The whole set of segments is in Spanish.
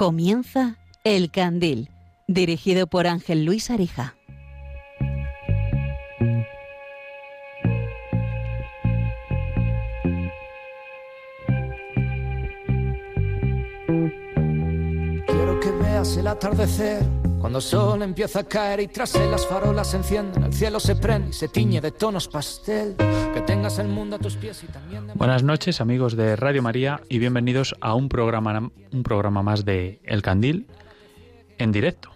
Comienza El Candil, dirigido por Ángel Luis Arija. Quiero que veas el atardecer cuando el sol empieza a caer y tras él las farolas se encienden, el cielo se prende y se tiñe de tonos pastel. Que tengas el mundo a tus pies y también de... Buenas noches, amigos de Radio María, y bienvenidos a un programa, un programa más de El Candil en directo.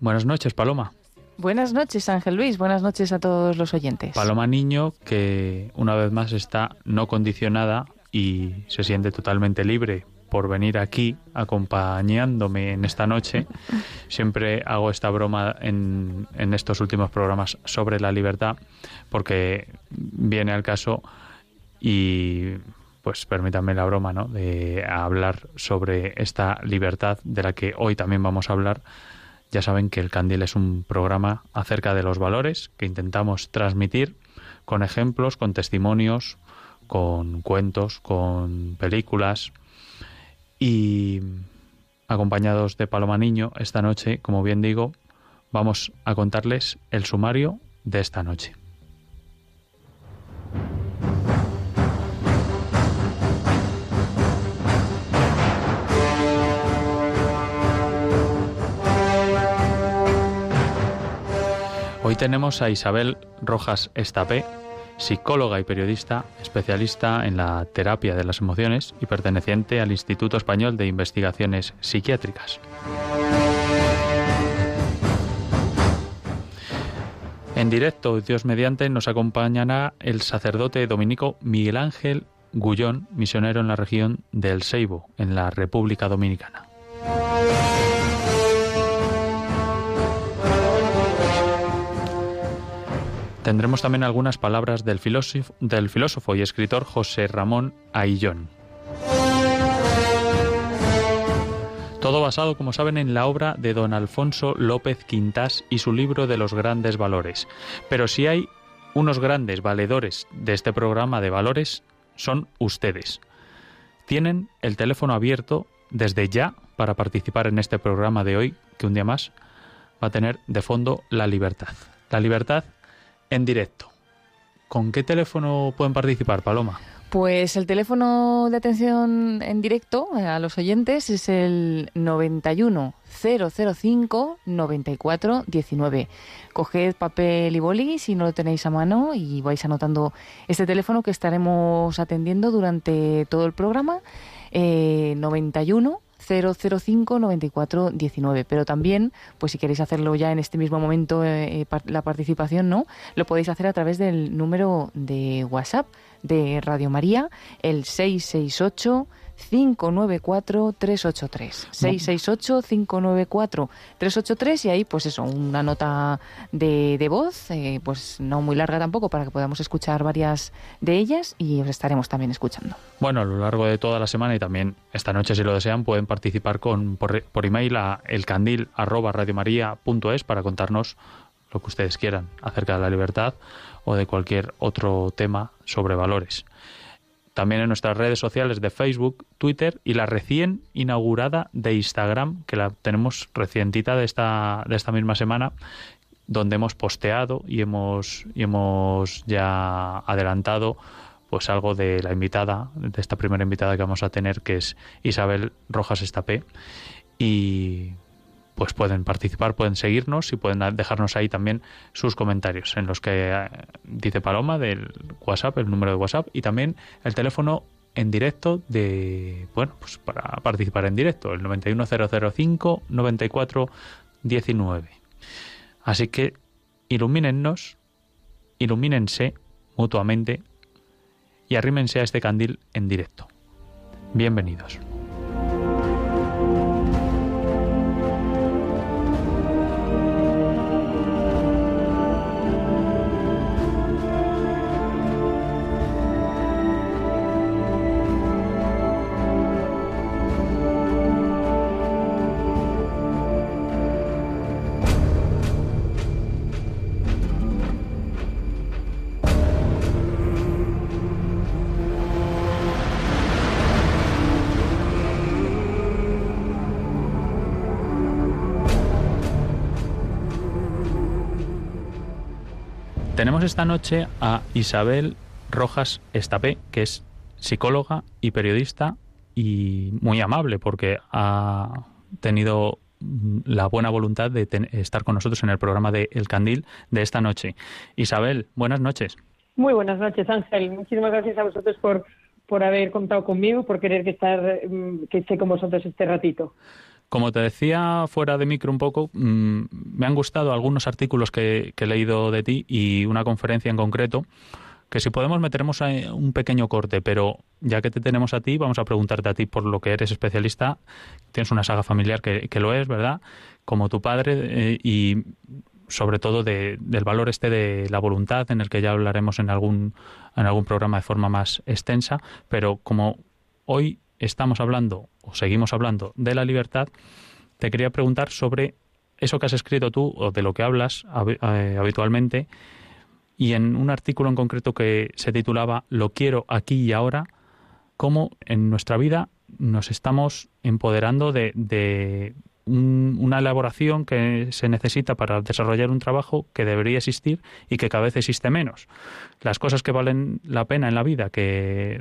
Buenas noches, Paloma. Buenas noches, Ángel Luis. Buenas noches a todos los oyentes. Paloma Niño, que una vez más está no condicionada y se siente totalmente libre por venir aquí acompañándome en esta noche. Siempre hago esta broma en, en, estos últimos programas sobre la libertad, porque viene al caso y pues permítanme la broma, ¿no? De hablar sobre esta libertad de la que hoy también vamos a hablar. Ya saben que el Candil es un programa acerca de los valores que intentamos transmitir con ejemplos, con testimonios, con cuentos, con películas, y acompañados de Paloma Niño, esta noche, como bien digo, vamos a contarles el sumario de esta noche. Hoy tenemos a Isabel Rojas Estapé, psicóloga y periodista, especialista en la terapia de las emociones y perteneciente al Instituto Español de Investigaciones Psiquiátricas. En directo, Dios mediante, nos acompañará el sacerdote dominico Miguel Ángel Gullón, misionero en la región del Seibo, en la República Dominicana. Tendremos también algunas palabras del filósofo, y escritor José Ramón Aillón. Todo basado, como saben, en la obra de don Alfonso López Quintás y su libro de los grandes valores. Pero si hay unos grandes valedores de este programa de valores, son ustedes. Tienen el teléfono abierto desde ya para participar en este programa de hoy, que un día más va a tener de fondo la libertad. La libertad en directo. ¿Con qué teléfono pueden participar, Paloma? Pues el teléfono de atención en directo eh, a los oyentes es el 91 005 94 19. Coged papel y boli si no lo tenéis a mano y vais anotando este teléfono que estaremos atendiendo durante todo el programa. Eh, 91 005 94 19. Pero también, pues si queréis hacerlo ya en este mismo momento, eh, eh la participación, ¿no? Lo podéis hacer a través del número de WhatsApp de Radio María, el 668 594-383. 668-594-383 y ahí pues eso, una nota de, de voz, eh, pues no muy larga tampoco para que podamos escuchar varias de ellas y os estaremos también escuchando. Bueno, a lo largo de toda la semana y también esta noche si lo desean pueden participar con por, por email a elcandil arroba radiomaria.es para contarnos lo que ustedes quieran acerca de la libertad o de cualquier otro tema sobre valores también en nuestras redes sociales de Facebook, Twitter y la recién inaugurada de Instagram, que la tenemos recientita de esta, de esta misma semana, donde hemos posteado y hemos, y hemos ya adelantado pues algo de la invitada, de esta primera invitada que vamos a tener, que es Isabel Rojas Estapé. Y pues pueden participar, pueden seguirnos y pueden dejarnos ahí también sus comentarios en los que eh, dice Paloma del WhatsApp, el número de WhatsApp y también el teléfono en directo de, bueno, pues para participar en directo, el 91005 9419. Así que ilumínennos, ilumínense mutuamente y arrímense a este candil en directo. Bienvenidos. Esta noche a Isabel Rojas Estapé, que es psicóloga y periodista y muy amable porque ha tenido la buena voluntad de estar con nosotros en el programa de El Candil de esta noche. Isabel, buenas noches. Muy buenas noches, Ángel. Muchísimas gracias a vosotros por, por haber contado conmigo, por querer que estar mm, que esté con vosotros este ratito. Como te decía fuera de micro un poco, mm, me han gustado algunos artículos que, he leído de ti y una conferencia en concreto, que si podemos meteremos un pequeño corte, pero ya que te tenemos a ti, vamos a preguntarte a ti por lo que eres especialista. Tienes una saga familiar que, lo es, ¿verdad? Como tu padre eh, y sobre todo del valor este de la voluntad, en el que ya hablaremos en algún, en algún programa de forma más extensa, pero como hoy estamos hablando o seguimos hablando de la libertad, te quería preguntar sobre eso que has escrito tú o de lo que hablas eh, habitualmente y en un artículo en concreto que se titulaba Lo quiero aquí y ahora, cómo en nuestra vida nos estamos empoderando de, de una elaboración que se necesita para desarrollar un trabajo que debería existir y que cada vez existe menos. Las cosas que valen la pena en la vida, que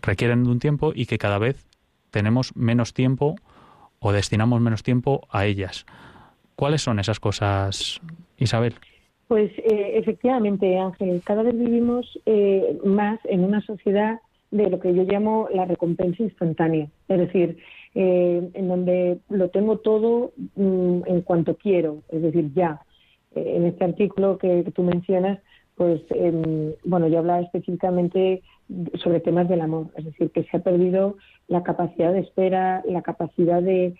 requieren de un tiempo y que cada vez tenemos menos tiempo o destinamos menos tiempo a ellas. ¿Cuáles son esas cosas, Isabel? Pues eh, efectivamente, Ángel, cada vez vivimos eh, más en una sociedad de lo que yo llamo la recompensa instantánea. Es decir, eh, en donde lo tengo todo mm, en cuanto quiero, es decir, ya. en este artículo que, que, tú mencionas, pues, em, bueno, yo hablaba específicamente sobre temas del amor, es decir, que se ha perdido la capacidad de espera, la capacidad de,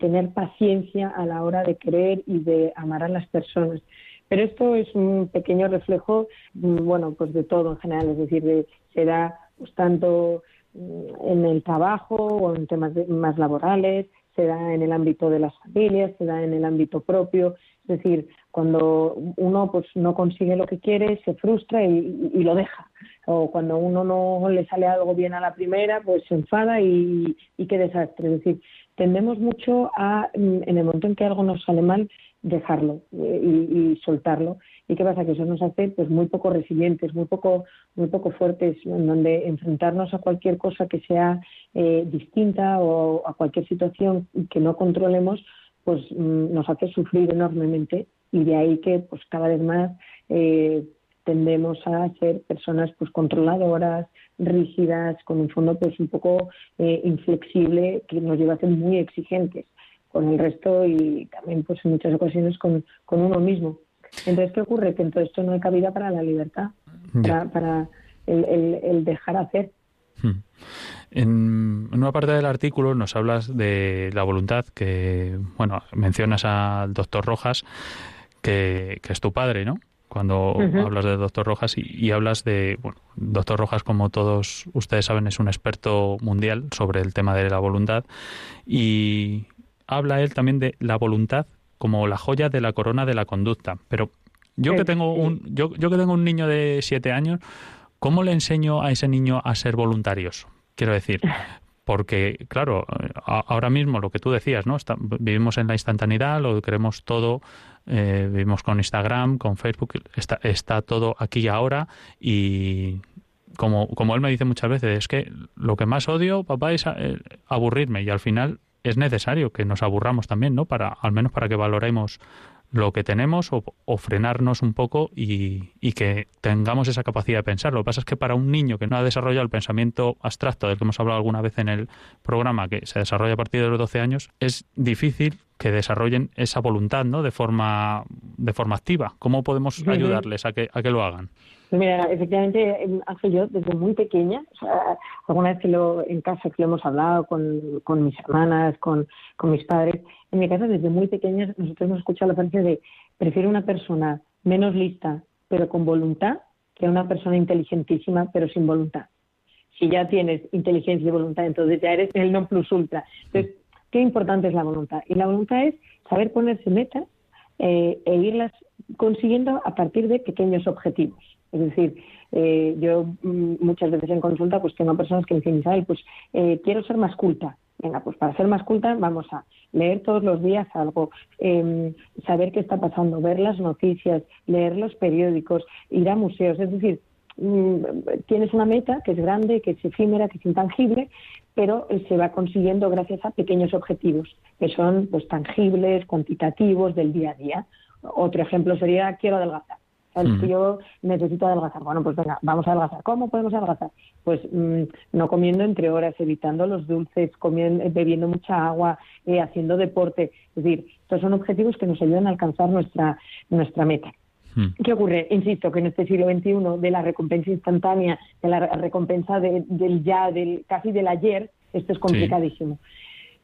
tener paciencia a la hora de querer y de amar a las personas. Pero esto es un pequeño reflejo, mm, bueno, pues de todo en general, es decir, se da pues, tanto mm, en el trabajo o en temas más laborales, se da en el ámbito de las familias, se da en el ámbito propio, es decir, cuando uno pues no consigue lo que quiere, se frustra y, lo deja. O cuando uno no le sale algo bien a la primera, pues se enfada y, qué desastre. Es decir, tendemos mucho a, en el momento en que algo nos sale mal, dejarlo eh, y, soltarlo. ¿Y qué pasa? Que eso nos hace pues muy poco resilientes, muy poco, muy poco fuertes, en donde enfrentarnos a cualquier cosa que sea eh, distinta o a cualquier situación que no controlemos, pues mm, nos hace sufrir enormemente y de ahí que pues cada vez más eh, tendemos a ser personas pues controladoras, rígidas, con un fondo pues un poco eh, inflexible que nos lleva a ser muy exigentes con el resto y también pues en muchas ocasiones con, uno mismo. Entonces, ¿qué ocurre? Que en todo esto no hay cabida para la libertad, para, el, el dejar hacer. Hmm. En una parte del artículo nos hablas de la voluntad que, bueno, mencionas al doctor Rojas, que, es tu padre, ¿no? Cuando hablas del doctor Rojas y, hablas de, bueno, doctor Rojas, como todos ustedes saben, es un experto mundial sobre el tema de la voluntad y habla él también de la voluntad como la joya de la corona de la conducta. Pero yo que tengo un, yo, yo que tengo un niño de siete años, ¿cómo le enseño a ese niño a ser voluntarios? Quiero decir, porque, claro, ahora mismo lo que tú decías, ¿no? vivimos en la instantaneidad, lo queremos todo, eh, vivimos con Instagram, con Facebook, está, está todo aquí y ahora y como, como él me dice muchas veces, es que lo que más odio, papá, es eh, aburrirme y al final es necesario que nos aburramos también, ¿no? Para, al menos para que valoremos lo que tenemos o, frenarnos un poco y, que tengamos esa capacidad de pensar. Lo que pasa es que para un niño que no ha desarrollado el pensamiento abstracto del que hemos hablado alguna vez en el programa, que se desarrolla a partir de los 12 años, es difícil que desarrollen esa voluntad ¿no? de, forma, de forma activa. ¿Cómo podemos ayudarles a que, a que lo hagan? Mira, efectivamente, Ángel, yo desde muy pequeña, alguna vez que lo, en casa que lo hemos hablado con, con mis hermanas, con, con mis padres, en mi casa desde muy pequeñas nosotros hemos escuchado la frase de prefiero una persona menos lista pero con voluntad que una persona inteligentísima pero sin voluntad. Si ya tienes inteligencia y voluntad, entonces ya eres el non plus ultra. Entonces, qué importante es la voluntad. Y la voluntad es saber ponerse metas eh, e irlas consiguiendo a partir de pequeños objetivos. Es decir, eh, yo mm, muchas veces en consulta pues tengo personas que me dicen, Isabel, pues eh, quiero ser más culta. venga, pues para ser más culta vamos a leer todos los días algo, em, saber qué está pasando, ver las noticias, leer los periódicos, ir a museos, es decir, tienes una meta que es grande, que es efímera, que es intangible, pero se va consiguiendo gracias a pequeños objetivos que son pues tangibles, cuantitativos del día a día. Otro ejemplo sería quiero adelgazar. El tío necesito adelgazar. Bueno, pues venga, vamos a adelgazar. ¿Cómo podemos adelgazar? Pues mm, no comiendo entre horas, evitando los dulces, comiendo, bebiendo mucha agua, eh, haciendo deporte. Es decir, estos son objetivos que nos ayudan a alcanzar nuestra, nuestra meta. ¿Qué ocurre? Insisto que en este siglo XXI de la recompensa instantánea, de la recompensa del ya, del casi del ayer, esto es complicadísimo.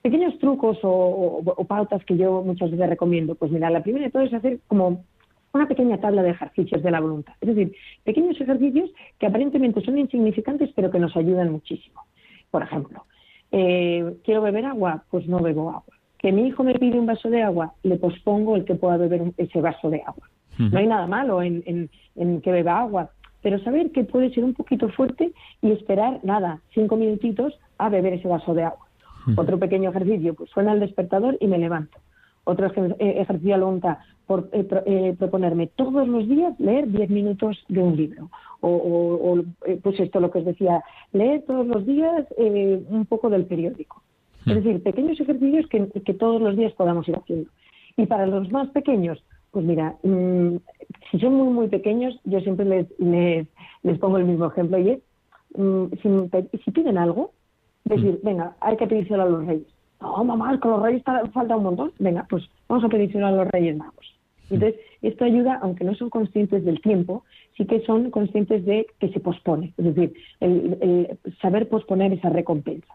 Pequeños trucos o, pautas que yo muchas veces recomiendo. Pues mira, la primera de todo es hacer como una pequeña tabla de ejercicios de la voluntad. Es decir, pequeños ejercicios que aparentemente son insignificantes, pero que nos ayudan muchísimo. Por ejemplo, eh, quiero beber agua, pues no bebo agua. Que mi hijo me pide un vaso de agua, le pospongo el que pueda beber ese vaso de agua. No hay nada malo en, que beba agua, pero saber que puede ser un poquito fuerte y esperar, nada, cinco minutitos a beber ese vaso de agua. Otro pequeño ejercicio, pues suena el despertador y me levanto. Otro eh, ejercicio a la por eh, eh, proponerme todos los días leer 10 minutos de un libro. O, pues esto lo que os decía, leer todos los días un poco del periódico. Es decir, pequeños ejercicios que, todos los días podamos ir haciendo. Y para los más pequeños, pues mira, mm, si son muy, muy pequeños, yo siempre les, les, pongo el mismo ejemplo y es, mm, si, si piden algo, decir, venga, hay que pedírselo a los reyes no, mamá, es que los reyes falta un montón. Venga, pues vamos a pedírselo a los reyes magos. Entonces, esto ayuda, aunque no son conscientes del tiempo, sí que son conscientes de que se pospone, es decir, el, saber posponer esa recompensa.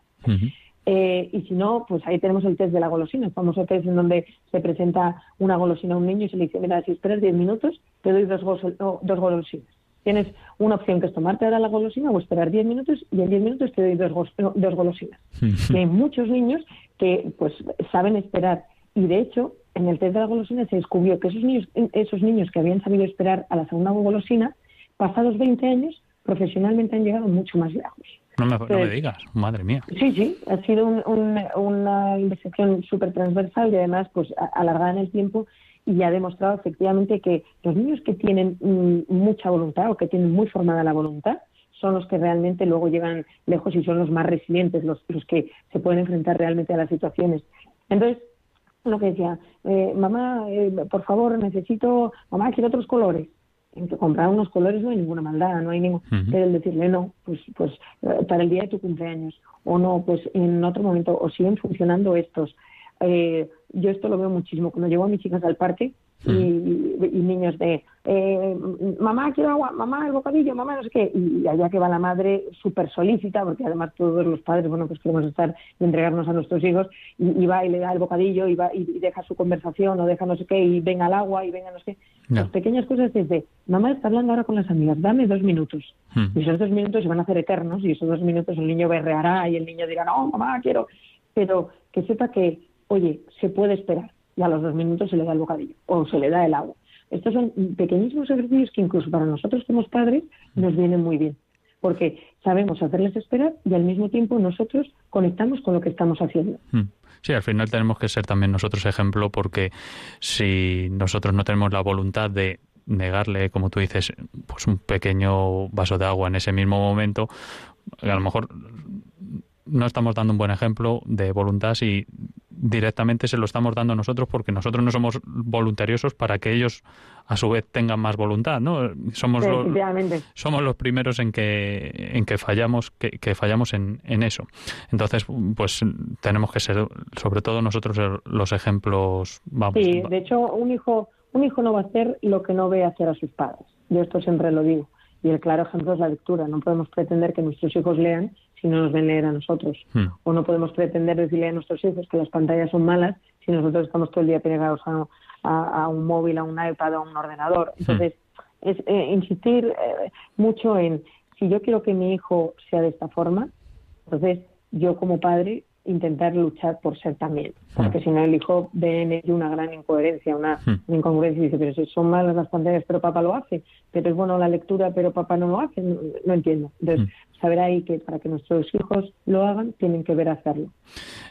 Eh, y si no, pues ahí tenemos el test de la golosina, el famoso test en donde se presenta una golosina a un niño y se le dice, mira, si esperas 10 minutos, te doy dos, dos golosinas. Tienes una opción que es tomarte ahora la golosina o esperar 10 minutos y en 10 minutos te doy dos, dos golosinas. y hay muchos niños que pues saben esperar y de hecho en el test de la golosina se descubrió que esos niños, esos niños que habían sabido esperar a la segunda golosina, pasados 20 años, profesionalmente han llegado mucho más lejos. No me, digas, madre mía. Sí, sí, ha sido una investigación súper transversal y además pues alargada en el tiempo y ha demostrado efectivamente que los niños que tienen mm, mucha voluntad o que tienen muy formada la voluntad son los que realmente luego llegan lejos y son los más resilientes, los, los que se pueden enfrentar realmente a las situaciones. Entonces, lo que decía, eh, mamá, eh, por favor, necesito, mamá, quiero otros colores. En que comprar unos colores no hay ninguna maldad, no hay ningún. Pero el decirle no, pues, pues eh, para el día de tu cumpleaños, o no, pues en otro momento, o siguen funcionando estos. Eh, yo esto lo veo muchísimo. Cuando llevo a mis chicas al parque y, niños de, eh, mamá, quiero agua, mamá, el bocadillo, mamá, no sé qué. Y allá que va la madre súper solícita, porque además todos los padres, bueno, pues queremos estar y entregarnos a nuestros hijos, y, va y le da el bocadillo y, va, y deja su conversación o deja no sé qué y venga al agua y venga no sé qué. Las pequeñas cosas desde, mamá está hablando ahora con las amigas, dame dos minutos. Y esos dos minutos se van a hacer eternos y esos dos minutos el niño berreará y el niño dirá, no, mamá, quiero. Pero que sepa que oye, se puede esperar y a los dos minutos se le da el bocadillo o se le da el agua. Estos son pequeñísimos ejercicios que incluso para nosotros como padres nos vienen muy bien, porque sabemos hacerles esperar y al mismo tiempo nosotros conectamos con lo que estamos haciendo. Hmm. Sí, al final tenemos que ser también nosotros ejemplo porque si nosotros no tenemos la voluntad de negarle, como tú dices, pues un pequeño vaso de agua en ese mismo momento, a lo mejor no estamos dando un buen ejemplo de voluntad si directamente se lo estamos dando nosotros porque nosotros no somos voluntariosos para que ellos a su vez tengan más voluntad, ¿no? Somos, los, somos los primeros en que, en que fallamos, que, fallamos en, en, eso. Entonces, pues tenemos que ser, sobre todo nosotros, los ejemplos. Vamos. Sí, de hecho, un hijo, un hijo no va a hacer lo que no ve hacer a sus padres. Yo esto siempre lo digo. Y el claro ejemplo es la lectura. No podemos pretender que nuestros hijos lean si no nos ven leer a nosotros. Hmm. O no podemos pretender decirle a nuestros hijos que las pantallas son malas si nosotros estamos todo el día pegados a, un móvil, a un iPad, a un ordenador. Hmm. Entonces, es eh, insistir eh, mucho en si yo quiero que mi hijo sea de esta forma, entonces yo como padre intentar luchar por ser también. Porque si no, el hijo ve en ello una gran incoherencia, una, incongruencia y dice, pero si son malas las pantallas, pero papá lo hace, pero es bueno la lectura, pero papá no lo hace, no, entiendo. Entonces, saber ahí que para que nuestros hijos lo hagan, tienen que ver hacerlo.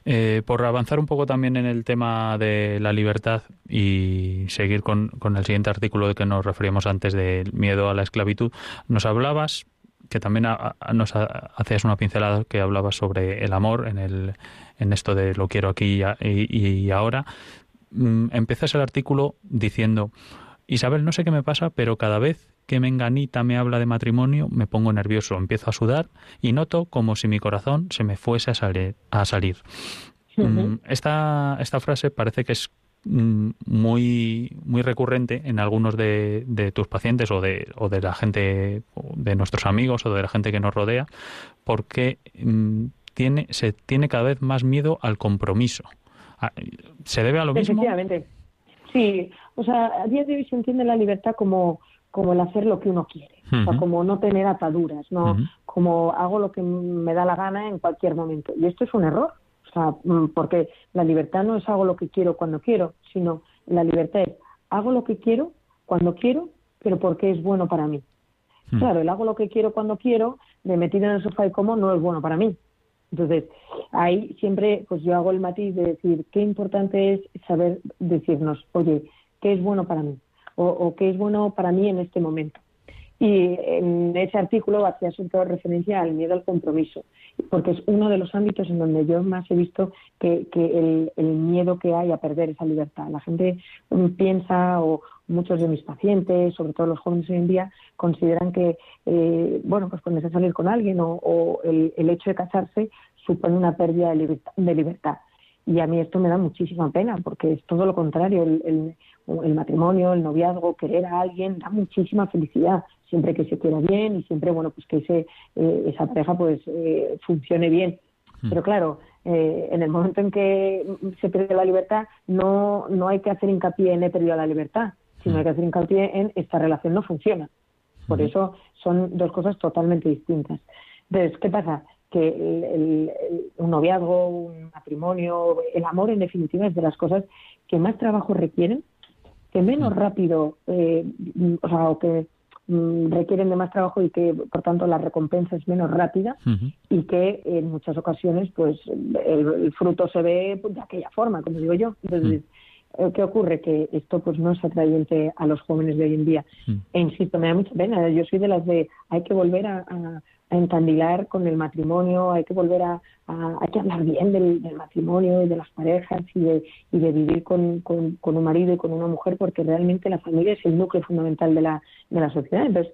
Eh, por avanzar un poco también en el tema de la libertad y seguir con, con el siguiente artículo de que nos referíamos antes del miedo a la esclavitud, nos hablabas que también nos hacías una pincelada que hablabas sobre el amor en, el, en esto de lo quiero aquí y, ahora. Mm, empiezas el artículo diciendo, Isabel, no sé qué me pasa, pero cada vez que Menganita me habla de matrimonio me pongo nervioso, empiezo a sudar y noto como si mi corazón se me fuese a, salir. A salir. Mm, esta, esta frase parece que es Mm, muy muy recurrente en algunos de, tus pacientes o de, o de la gente de nuestros amigos o de la gente que nos rodea porque mm, tiene se tiene cada vez más miedo al compromiso ah, se debe a lo mismo efectivamente sí o sea a día de hoy se entiende la libertad como como el hacer lo que uno quiere. O sea, como no tener ataduras no como hago lo que me da la gana en cualquier momento. Y esto es un error. O sea, mm, porque la libertad no es hago lo que quiero cuando quiero, sino la libertad es hago lo que quiero cuando quiero, pero porque es bueno para mí. Claro, el hago lo que quiero cuando quiero, de metido en el sofá y como, no es bueno para mí. Entonces, ahí siempre pues yo hago el matiz de decir qué importante es saber decirnos, oye, ¿qué es bueno para mí? O, o qué es bueno para mí en este momento. Y en ese artículo hacía sobre todo referencia al miedo al compromiso, porque es uno de los ámbitos en donde yo más he visto que, el, miedo que hay a perder esa libertad. La gente piensa, o muchos de mis pacientes, sobre todo los jóvenes hoy en día, consideran que, eh, bueno, pues cuando se salir con alguien o, el, hecho de casarse supone una pérdida de libertad. Y a mí esto me da muchísima pena, porque es todo lo contrario. El, el, matrimonio, el noviazgo, querer a alguien da muchísima felicidad siempre que se quiera bien y siempre, bueno, pues que ese, eh, esa pareja pues eh, funcione bien. Hmm. Pero claro, eh, en el momento en que se pierde la libertad, no, no hay que hacer hincapié en he perdido la libertad, sino hay que hacer hincapié en esta relación no funciona. Por hmm. eso son dos cosas totalmente distintas. Entonces, ¿qué pasa? Que el, un noviazgo, un matrimonio, el amor en definitiva es de las cosas que más trabajo requieren, que menos hmm. rápido, o sea, o que Mm, requieren de más trabajo y que por tanto la recompensa es menos rápida y que en muchas ocasiones pues el, fruto se ve pues, de aquella forma como digo yo entonces eh, ¿Qué ocurre? Que esto pues no es atrayente a los jóvenes de hoy en día. E insisto, me da mucha pena. Yo soy de las de hay que volver a, a encandilar con el matrimonio, hay que volver a, hay que hablar bien del, matrimonio y de las parejas y de, y de vivir con, con, un marido y con una mujer, porque realmente la familia es el núcleo fundamental de la, de la sociedad. Entonces,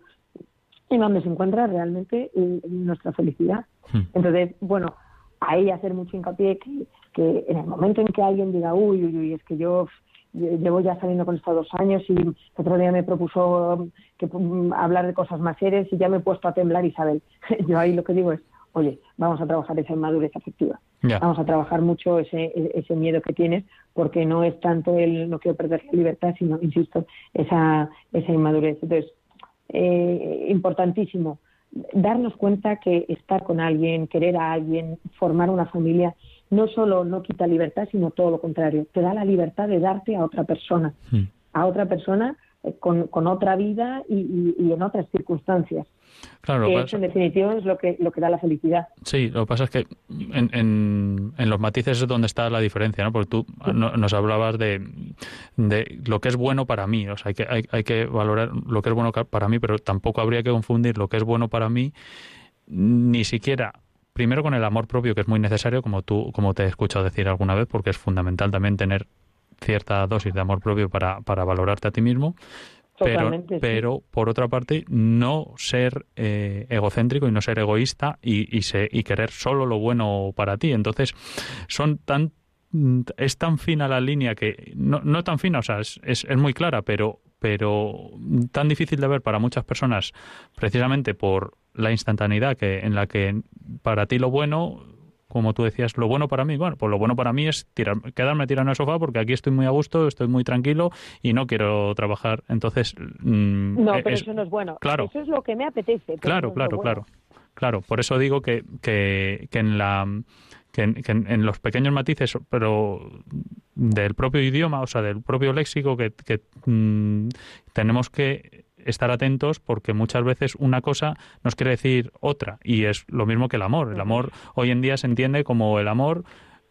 y donde se encuentra realmente nuestra felicidad. Hmm. Entonces, bueno, ahí hacer mucho hincapié que, que en el momento en que alguien diga, uy, uy, uy, es que yo llevo ya saliendo con estos dos años y otro día me propuso que mm, hablar de cosas más serias y ya me he puesto a temblar Isabel. Yo ahí lo que digo es, oye, vamos a trabajar esa inmadurez afectiva. Vamos a trabajar mucho ese, ese miedo que tienes, porque no es tanto el no quiero perder la libertad, sino, insisto, esa, esa inmadurez. Entonces, eh, importantísimo, darnos cuenta que estar con alguien, querer a alguien, formar una familia, no solo no quita libertad, sino todo lo contrario, te da la libertad de darte a otra persona, hmm. a otra persona eh, con, con, otra vida y, en otras circunstancias. Claro, que eso, en definitiva es lo que, lo que da la felicidad. Sí, lo que pasa es que en, en, los matices es donde está la diferencia, ¿no? Porque tú nos hablabas de, de lo que es bueno para mí, o sea, hay que, hay, hay que valorar lo que es bueno para mí, pero tampoco habría que confundir lo que es bueno para mí ni siquiera primero con el amor propio, que es muy necesario, como tú, como te he escuchado decir alguna vez, porque es fundamental también tener cierta dosis de amor propio para, para valorarte a ti mismo. Pero, pero por otra parte, no ser eh, egocéntrico y no ser egoísta y, y, y querer solo lo bueno para ti. Entonces, son tan es tan fina la línea que no, no tan fina, o sea, es, es, es, muy clara, pero, pero tan difícil de ver para muchas personas, precisamente por la instantaneidad que en la que para ti lo bueno como tú decías, lo bueno para mí, bueno, pues lo bueno para mí es tirar, quedarme tirado en el sofá porque aquí estoy muy a gusto, estoy muy tranquilo y no quiero trabajar. Entonces. Mm, no, pero eso no es bueno. Claro. Eso es lo que me apetece. Claro, claro, claro. Claro, por eso digo que, que, que en la que, en, los pequeños matices, pero del propio idioma, o sea, del propio léxico, que, mm, tenemos que estar atentos porque muchas veces una cosa nos quiere decir otra y es lo mismo que el amor. El amor hoy en día se entiende como el amor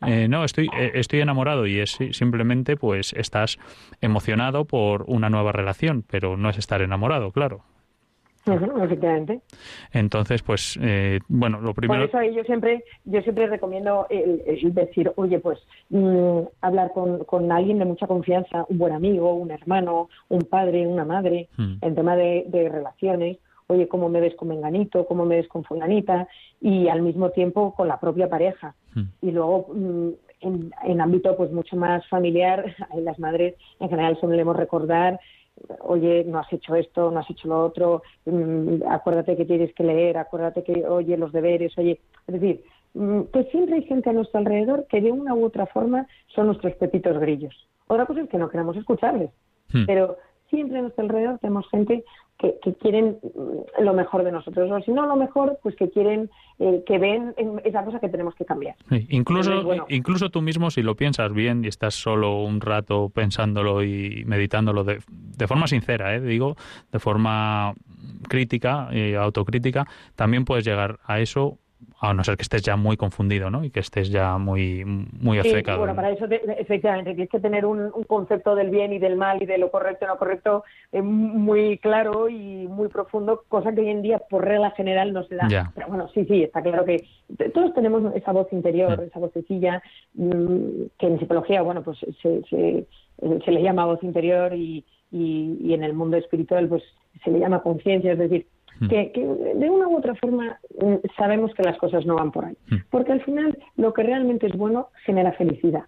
eh, no, estoy, eh, estoy enamorado y es simplemente pues estás emocionado por una nueva relación, pero no es estar enamorado, claro. Efectivamente. Entonces, pues, eh, bueno, lo primero. Por eso ahí yo siempre, yo siempre recomiendo el, decir, oye, pues, mm, hablar con, con, alguien de mucha confianza, un buen amigo, un hermano, un padre, una madre, hmm. en tema de, de relaciones, oye, cómo me ves con menganito, cómo me ves con fulanita, y al mismo tiempo con la propia pareja. Hmm. Y luego, mm, en, en, ámbito pues mucho más familiar, las madres en general solemos recordar, oye, no has hecho esto, no has hecho lo otro, mm, acuérdate que tienes que leer, acuérdate que, oye, los deberes, oye, es decir, mm, que siempre hay gente a nuestro alrededor que de una u otra forma son nuestros pepitos grillos. Otra cosa es que no queramos escucharles, hmm. pero siempre a nuestro alrededor tenemos gente que, quieren mm, lo mejor de nosotros, o si no lo mejor, pues que quieren, eh, que ven esa cosa que tenemos que cambiar. incluso, incluso tú mismo, si lo piensas bien y estás solo un rato pensándolo y meditándolo de, de forma sincera, ¿eh? digo, de forma crítica y autocrítica, también puedes llegar a eso a no ser que estés ya muy confundido, ¿no? Y que estés ya muy muy afectado. bueno, para eso efectivamente tienes que tener un, concepto del bien y del mal y de lo correcto y no correcto eh, muy claro y muy profundo, cosa que hoy en día por regla general no se da. Pero bueno, sí, sí, está claro que todos tenemos esa voz interior, esa vocecilla mm, que en psicología, bueno, pues se, se, se le llama voz interior y, y, y en el mundo espiritual pues se le llama conciencia, es decir, Hmm. que, de una u otra forma mm, sabemos que las cosas no van por ahí. Hmm. Porque al final lo que realmente es bueno genera felicidad.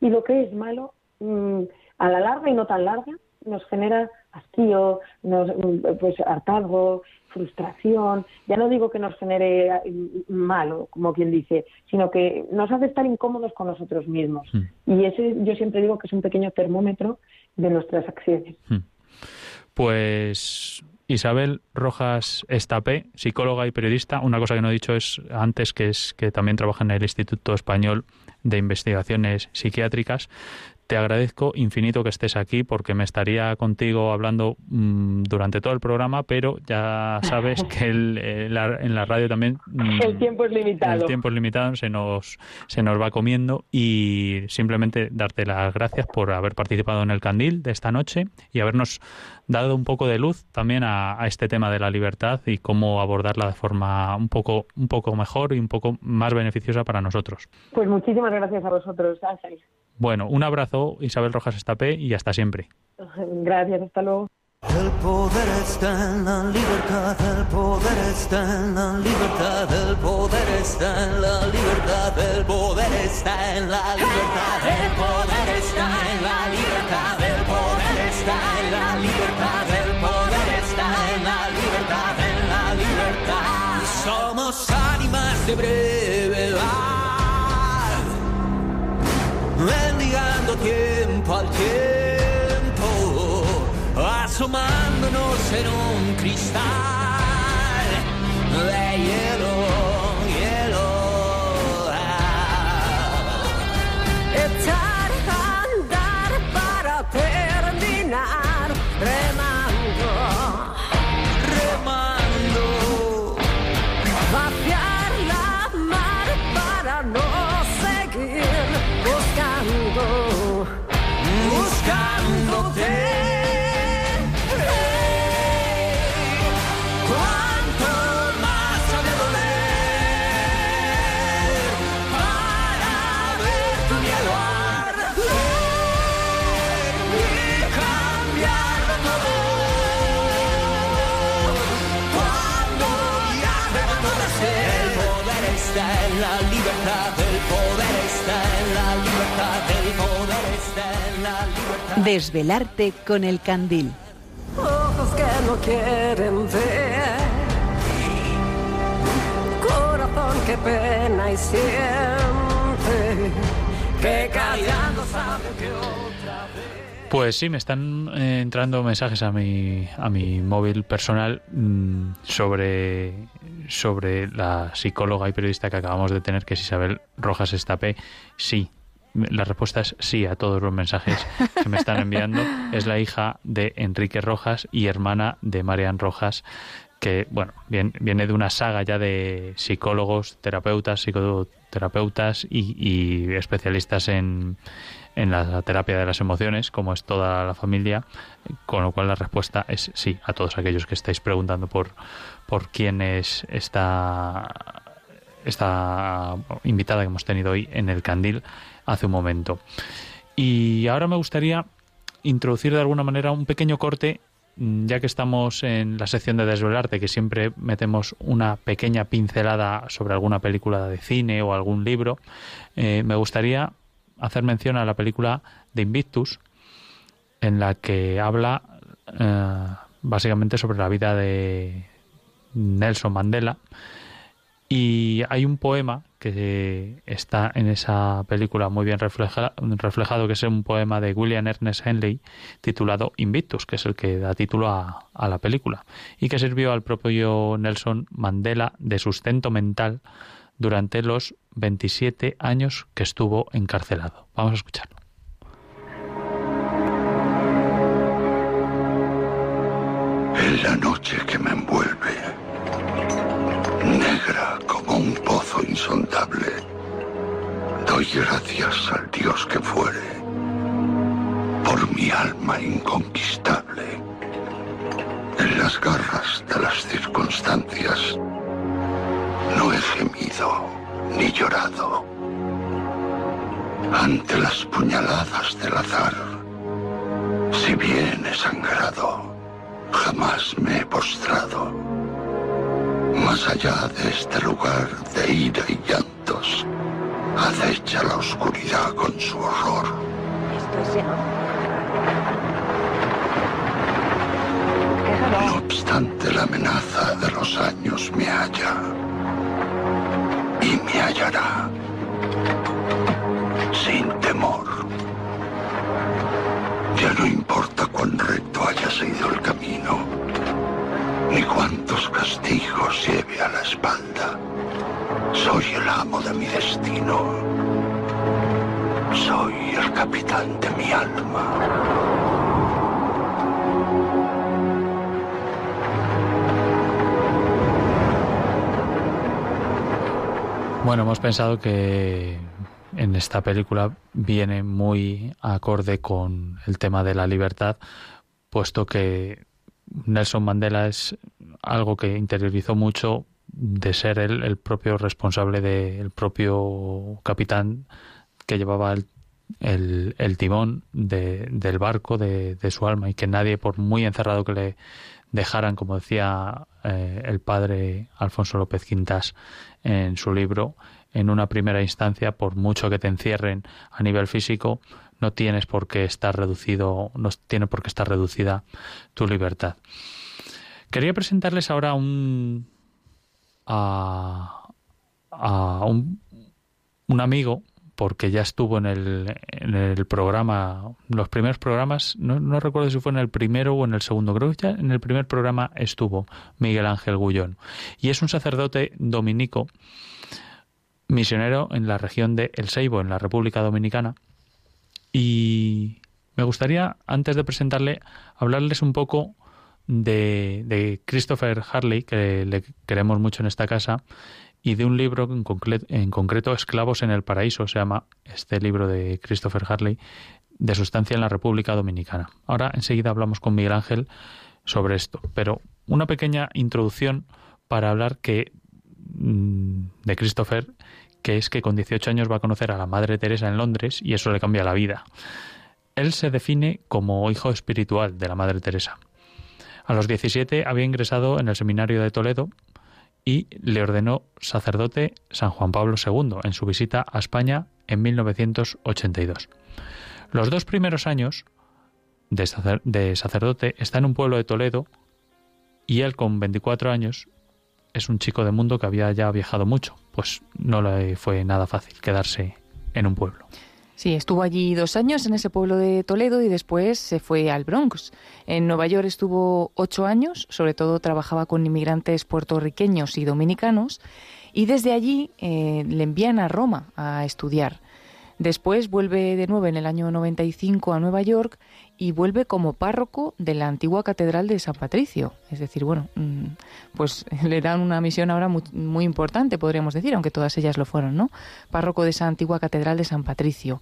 Y lo que es malo, mm, a la larga y no tan larga, nos genera hastío, nos, mm, pues hartazgo, frustración. Ya no digo que nos genere malo, como quien dice, sino que nos hace estar incómodos con nosotros mismos. Y ese yo siempre digo que es un pequeño termómetro de nuestras acciones. Pues Isabel Rojas Estapé, psicóloga y periodista. Una cosa que no he dicho es antes que es que también trabaja en el Instituto Español de Investigaciones Psiquiátricas. Te agradezco infinito que estés aquí porque me estaría contigo hablando mm, durante todo el programa, pero ya sabes que eh, en la radio también mm, el tiempo es limitado. El tiempo es limitado, se nos se nos va comiendo y simplemente darte las gracias por haber participado en el candil de esta noche y habernos dado un poco de luz también a, a este tema de la libertad y cómo abordarla de forma un poco un poco mejor y un poco más beneficiosa para nosotros. Pues muchísimas gracias a vosotros, Ángel. Bueno, un abrazo, Isabel Rojas Estapé, y hasta siempre. Gracias, hasta luego. El poder está en la libertad, el poder está en la libertad, el poder está en la libertad, el poder está en la libertad, el poder está en la libertad, el poder está en la libertad, el poder está en la libertad, en la libertad. Somos ánimas de brevedad mendigando tiempo al tiempo, asomándonos en un cristal de hielo. Desvelarte con el candil. Ojos que no quieren ver, corazón que pena y siente, que callando sabe que otra vez. Pues sí, me están eh, entrando mensajes a mi, a mi móvil personal mm, sobre sobre la psicóloga y periodista que acabamos de tener, que es Isabel Rojas Estapé. Sí, la respuesta es sí a todos los mensajes que me están enviando. Es la hija de Enrique Rojas y hermana de Marian Rojas, que bueno, viene, de una saga ya de psicólogos, terapeutas, psicoterapeutas y, especialistas en, en la terapia de las emociones, como es toda la familia, con lo cual la respuesta es sí a todos aquellos que estáis preguntando por, por quién es esta, esta invitada que hemos tenido hoy en el Candil hace un momento. Y ahora me gustaría introducir de alguna manera un pequeño corte, mm, ya que estamos en la sección de Desvelarte, que siempre metemos una pequeña pincelada sobre alguna película de cine o algún libro, eh, me gustaría hacer mención a la película de Invictus, en la que habla eh, básicamente sobre la vida de Nelson Mandela. Y hay un poema que está en esa película muy bien reflejado, que es un poema de William Ernest Henley titulado Invictus, que es el que da título a, a la película, y que sirvió al propio Nelson Mandela de sustento mental durante los 27 años que estuvo encarcelado. Vamos a escucharlo. En la noche que me envuelve, negra un pozo insondable, doy gracias al Dios que fuere por mi alma inconquistable. En las garras de las circunstancias, no he gemido ni llorado ante las puñaladas del azar. Si bien he sangrado, jamás me he postrado. Más allá de este lugar de ira y llantos, acecha la oscuridad con su horror. No obstante la amenaza de los años me halla y me hallará castigos lleve a la espalda. Soy el amo de mi destino. Soy el capitán de mi alma. Bueno, hemos pensado que en esta película viene muy acorde con el tema de la libertad, puesto que Nelson Mandela es algo que interiorizó mucho de ser él el propio responsable del propio capitán que llevaba el, timón del barco de, su alma y que nadie, por muy encerrado que le dejaran, como decía eh, el padre Alfonso López Quintas en su libro, en una primera instancia, por mucho que te encierren a nivel físico, no tienes por qué estar reducido, no tiene por qué estar reducida tu libertad. Quería presentarles ahora un a, un, amigo porque ya estuvo en el, en el programa, los primeros programas, no, no, recuerdo si fue en el primero o en el segundo, creo que ya en el primer programa estuvo Miguel Ángel Gullón. Y es un sacerdote dominico, misionero en la región de El Seibo, en la República Dominicana. Y me gustaría, antes de presentarle, hablarles un poco de, Christopher Harley, que le queremos mucho en esta casa, y de un libro en, en concreto, Esclavos en el Paraíso, se llama este libro de Christopher Harley, de sustancia en la República Dominicana. Ahora enseguida hablamos con Miguel Ángel sobre esto, pero una pequeña introducción para hablar que mm, de Christopher, que es que con 18 años va a conocer a la Madre Teresa en Londres y eso le cambia la vida. Él se define como hijo espiritual de la Madre Teresa. A los 17 había ingresado en el seminario de Toledo y le ordenó sacerdote San Juan Pablo II en su visita a España en 1982. Los dos primeros años de, sacerdote está en un pueblo de Toledo y él con 24 años es un chico de mundo que había ya viajado mucho, pues no le fue nada fácil quedarse en un pueblo. Sí, estuvo allí dos años en ese pueblo de Toledo y después se fue al Bronx. En Nueva York estuvo ocho años, sobre todo trabajaba con inmigrantes puertorriqueños y dominicanos, y desde allí eh, le envían a Roma a estudiar. Después vuelve de nuevo en el año 95 a Nueva York y vuelve como párroco de la antigua catedral de San Patricio. Es decir, bueno, mm, pues le dan una misión ahora muy, importante, podríamos decir, aunque todas ellas lo fueron, ¿no? Párroco de esa antigua catedral de San Patricio.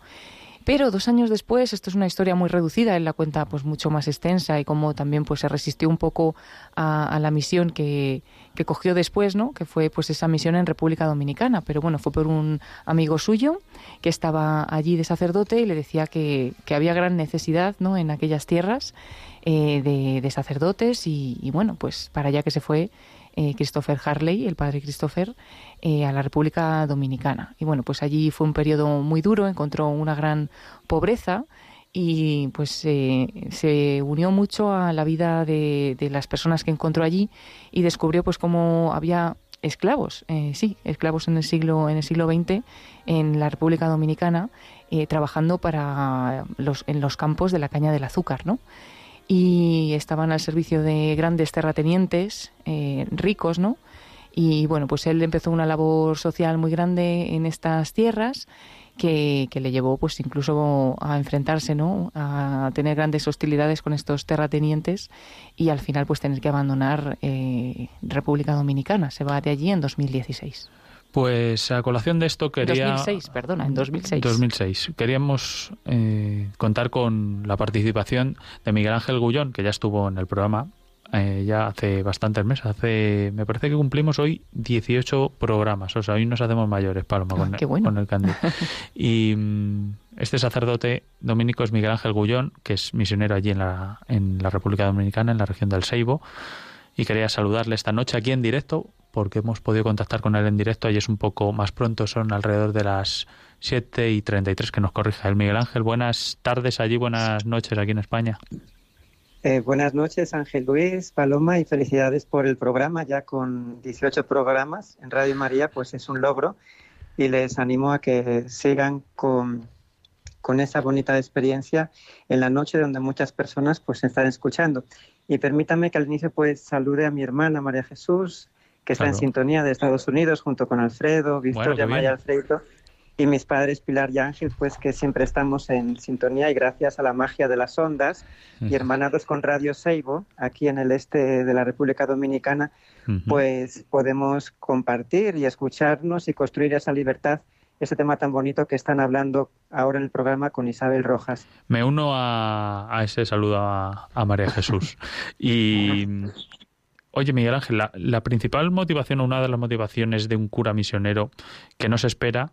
Pero dos años después, esto es una historia muy reducida, él la cuenta pues mucho más extensa y cómo también pues se resistió un poco a, la misión que, que, cogió después, ¿no? Que fue pues esa misión en República Dominicana. Pero bueno, fue por un amigo suyo que estaba allí de sacerdote y le decía que, que había gran necesidad, ¿no? En aquellas tierras eh, de, sacerdotes y, y bueno, pues para allá que se fue eh, Christopher Harley, el padre Christopher, eh, a la República Dominicana. Y bueno, pues allí fue un periodo muy duro, encontró una gran pobreza y pues eh, se unió mucho a la vida de, las personas que encontró allí y descubrió pues cómo había esclavos, sí, esclavos en el siglo en el siglo XX en la República Dominicana trabajando para los en los campos de la caña del azúcar, ¿no? y estaban al servicio de grandes terratenientes eh, ricos, ¿no? Y bueno, pues él empezó una labor social muy grande en estas tierras que, le llevó pues incluso a enfrentarse, ¿no? A tener grandes hostilidades con estos terratenientes y al final pues tener que abandonar eh, República Dominicana. Se va de allí en 2016. Pues a colación de esto quería... 2006, perdona, en 2006. 2006. Queríamos eh, contar con la participación de Miguel Ángel Gullón, que ya estuvo en el programa eh, ya hace bastantes meses. Hace, me parece que cumplimos hoy 18 programas. O sea, hoy nos hacemos mayores, Paloma, ah, con, con, el candil. y mm, este sacerdote dominico es Miguel Ángel Gullón, que es misionero allí en la, en la República Dominicana, en la región del Seibo. Y quería saludarle esta noche aquí en directo porque hemos podido contactar con él en directo y es un poco más pronto, son alrededor de las 7 y 33 que nos corrija el Miguel Ángel. Buenas tardes allí, buenas noches aquí en España. Eh, buenas noches, Ángel Luis, Paloma, y felicidades por el programa, ya con 18 programas en Radio María, pues es un logro. Y les animo a que sigan con, con esa bonita experiencia en la noche donde muchas personas pues están escuchando. Y permítame que al inicio pues salude a mi hermana María Jesús, que está en sintonía de Estados Unidos junto con Alfredo, Victoria, Maya, Alfredo y mis padres Pilar y Ángel, pues que siempre estamos en sintonía y gracias a la magia de las ondas y hermanados con Radio Seibo, aquí en el este de la República Dominicana, pues podemos compartir y escucharnos y construir esa libertad ese tema tan bonito que están hablando ahora en el programa con Isabel Rojas. Me uno a, ese saludo a, a María Jesús. y Oye, Miguel Ángel, la, principal motivación o una de las motivaciones de un cura misionero que no se espera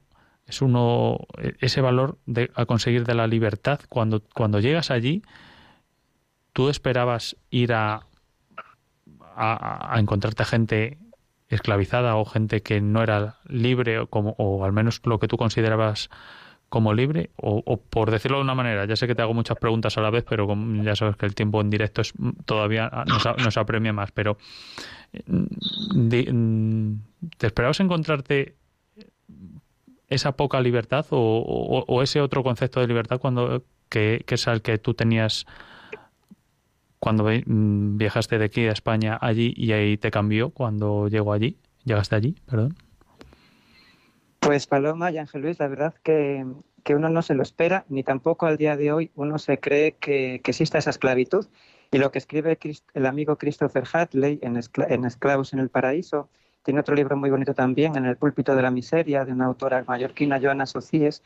es uno ese valor de, a conseguir de la libertad. Cuando, cuando llegas allí, ¿tú esperabas ir a, a, encontrarte gente esclavizada o gente que no era libre o, como, o al menos lo que tú considerabas como libre o, por decirlo de una manera, ya sé que te hago muchas preguntas a la vez, pero ya sabes que el tiempo en directo es todavía nos, apremia más, pero mm, mm, ¿te esperabas encontrarte esa poca libertad o, ese otro concepto de libertad cuando que, es el que tú tenías cuando mm, viajaste de aquí a España allí y ahí te cambió cuando llegó allí, llegaste allí, perdón? Pues Paloma y Ángel Luis, la verdad que, uno no se lo espera, ni tampoco al día de hoy uno se cree que, que exista esa esclavitud. Y lo que escribe el amigo Christopher Hatley en, en Esclavos en el Paraíso, tiene otro libro muy bonito también, En el púlpito de la miseria, de una autora mallorquina, Joana Socies,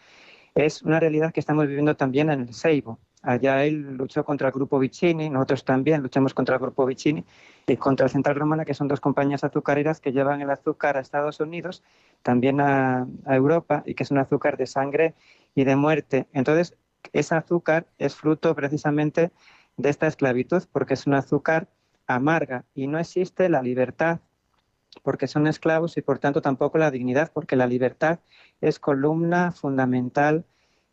es una realidad que estamos viviendo también en el Seibo. Allá él luchó contra el grupo Vicini, nosotros también luchamos contra el grupo Vicini y contra el Central Romana, que son dos compañías azucareras que llevan el azúcar a Estados Unidos, también a, Europa, y que es un azúcar de sangre y de muerte. Entonces, ese azúcar es fruto precisamente de esta esclavitud, porque es un azúcar amarga y no existe la libertad porque son esclavos y por tanto tampoco la dignidad, porque la libertad es columna fundamental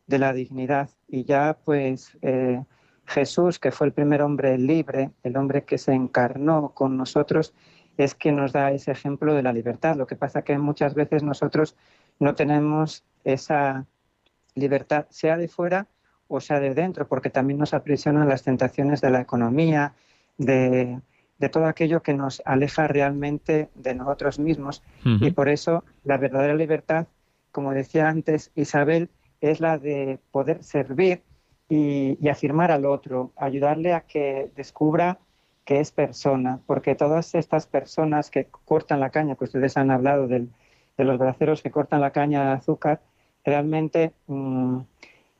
de la dignidad. Y ya pues eh, Jesús, que fue el primer hombre libre, el hombre que se encarnó con nosotros, es quien nos da ese ejemplo de la libertad. Lo que pasa que muchas veces nosotros no tenemos esa libertad, sea de fuera o sea de dentro, porque también nos aprisionan las tentaciones de la economía, de, todo aquello que nos aleja realmente de nosotros mismos. Y por eso la verdadera libertad, como decía antes Isabel, es la de poder servir y, y afirmar al otro, ayudarle a que descubra que es persona, porque todas estas personas que cortan la caña, que ustedes han hablado de los braceros que cortan la caña de azúcar, realmente mm,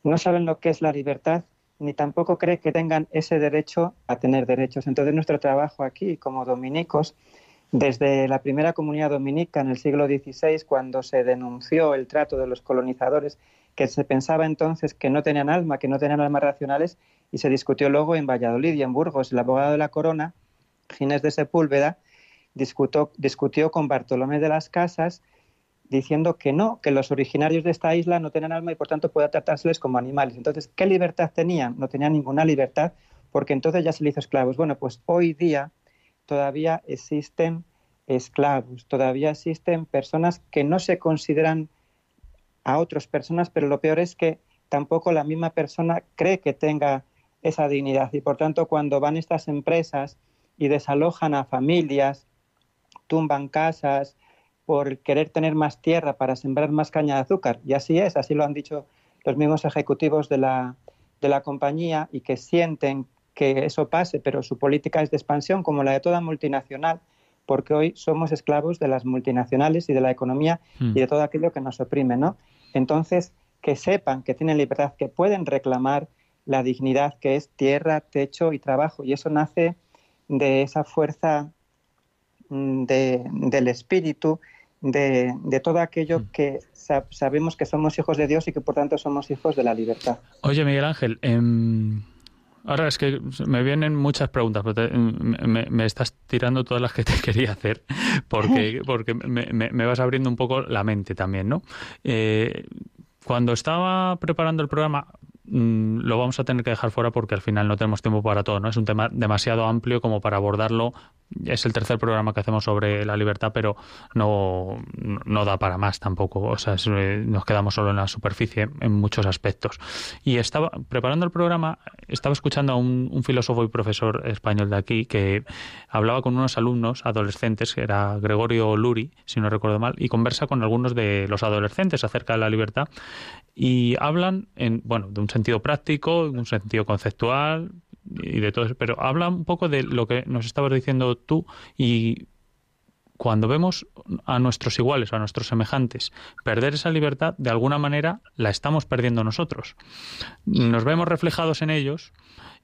no saben lo que es la libertad ni tampoco creen que tengan ese derecho a tener derechos. Entonces nuestro trabajo aquí como dominicos, desde la primera comunidad dominica en el siglo XVI, cuando se denunció el trato de los colonizadores, que se pensaba entonces que no tenían alma, que no tenían almas racionales, y se discutió luego en Valladolid y en Burgos. El abogado de la corona, Ginés de Sepúlveda, discutió con Bartolomé de las Casas diciendo que no, que los originarios de esta isla no tenían alma y por tanto puede tratárseles como animales. Entonces, ¿qué libertad tenían? No tenían ninguna libertad porque entonces ya se le hizo esclavos. Bueno, pues hoy día todavía existen esclavos, todavía existen personas que no se consideran a otras personas, pero lo peor es que tampoco la misma persona cree que tenga esa dignidad y por tanto cuando van estas empresas y desalojan a familias, tumban casas por querer tener más tierra para sembrar más caña de azúcar. Y así es, así lo han dicho los mismos ejecutivos de la, de la compañía y que sienten que eso pase, pero su política es de expansión como la de toda multinacional, porque hoy somos esclavos de las multinacionales y de la economía y de todo aquello que nos oprime, ¿no? Entonces, que sepan que tienen libertad, que pueden reclamar la dignidad que es tierra, techo y trabajo. Y eso nace de esa fuerza mm, del espíritu, de, todo aquello mm. que sabemos que somos hijos de Dios y que por tanto somos hijos de la libertad. Oye, Miguel Ángel, em, ahora es que me vienen muchas preguntas, pero me, estás tirando todas las que te quería hacer, porque, porque me, vas abriendo un poco la mente también, ¿no? Eh, cuando estaba preparando el programa, mm, lo vamos a tener que dejar fuera porque al final no tenemos tiempo para todo, ¿no? Es un tema demasiado amplio como para abordarlo es el tercer programa que hacemos sobre la libertad, pero no, no da para más tampoco. O sea, eh, nos quedamos solo en la superficie en muchos aspectos. Y estaba preparando el programa, estaba escuchando a un, filósofo y profesor español de aquí que hablaba con unos alumnos adolescentes, que era Gregorio Luri, si no recuerdo mal, y conversa con algunos de los adolescentes acerca de la libertad y hablan en, bueno, de un sentido práctico, de un sentido conceptual, y de todo pero habla un poco de lo que nos estabas diciendo tú y cuando vemos a nuestros iguales, a nuestros semejantes, perder esa libertad, de alguna manera la estamos perdiendo nosotros. Nos vemos reflejados en ellos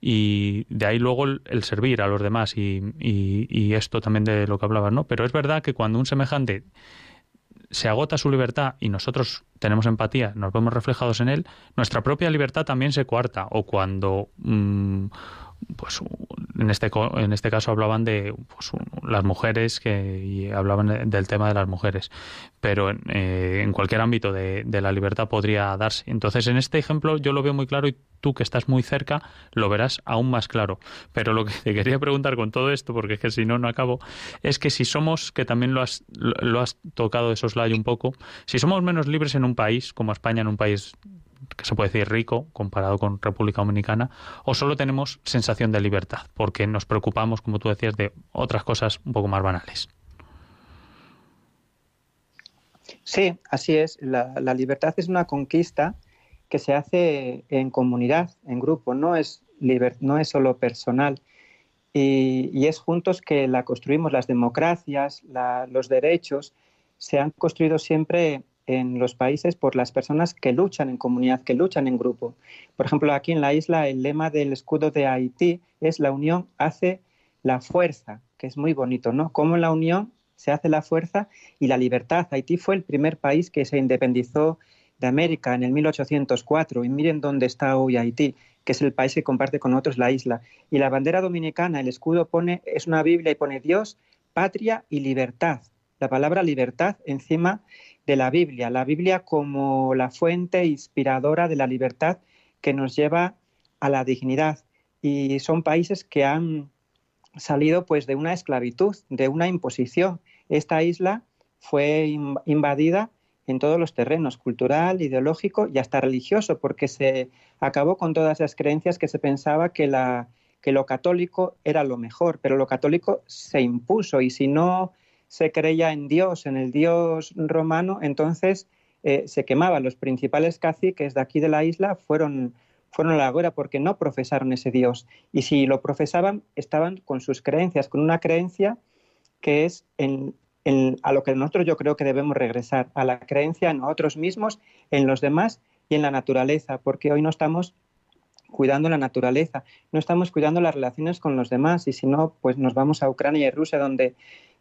y de ahí luego el, servir a los demás y, y, esto también de lo que hablabas, ¿no? Pero es verdad que cuando un semejante se agota su libertad y nosotros tenemos empatía, nos vemos reflejados en él, nuestra propia libertad también se coarta. O cuando, mm, pues en este, en este caso hablaban de pues, las mujeres que, y hablaban del tema de las mujeres, pero en, eh, en cualquier ámbito de, la libertad podría darse. Entonces, en este ejemplo yo lo veo muy claro y tú que estás muy cerca lo verás aún más claro. Pero lo que te quería preguntar con todo esto, porque es que si no, no acabo, es que si somos, que también lo has, lo has tocado de soslayo un poco, si somos menos libres en un país, como España, en un país que se puede decir rico comparado con República Dominicana, o solo tenemos sensación de libertad, porque nos preocupamos, como tú decías, de otras cosas un poco más banales. Sí, así es. La, libertad es una conquista que se hace en comunidad, en grupo, no es, no es solo personal. Y, es juntos que la construimos. Las democracias, los derechos se han construido siempre en los países por las personas que luchan en comunidad, que luchan en grupo. Por ejemplo, aquí en la isla el lema del escudo de Haití es la unión hace la fuerza, que es muy bonito, ¿no? Cómo la unión se hace la fuerza y la libertad. Haití fue el primer país que se independizó de América en el 1804 y miren dónde está hoy Haití, que es el país que comparte con otros la isla. Y la bandera dominicana, el escudo pone es una Biblia y pone Dios, patria y libertad. La palabra libertad encima de la Biblia, la Biblia como la fuente inspiradora de la libertad que nos lleva a la dignidad. Y son países que han salido pues de una esclavitud, de una imposición. Esta isla fue invadida en todos los terrenos, cultural, ideológico y hasta religioso, porque se acabó con todas las creencias que se pensaba que, la, que lo católico era lo mejor, pero lo católico se impuso y si no se creía en Dios, en el Dios romano, entonces eh, se quemaban. Los principales caciques de aquí de la isla fueron, fueron a la hoguera porque no profesaron ese Dios. Y si lo profesaban, estaban con sus creencias, con una creencia que es en, a lo que nosotros yo creo que debemos regresar, a la creencia en nosotros mismos, en los demás y en la naturaleza, porque hoy no estamos cuidando la naturaleza, no estamos cuidando las relaciones con los demás y si no, pues nos vamos a Ucrania y Rusia donde,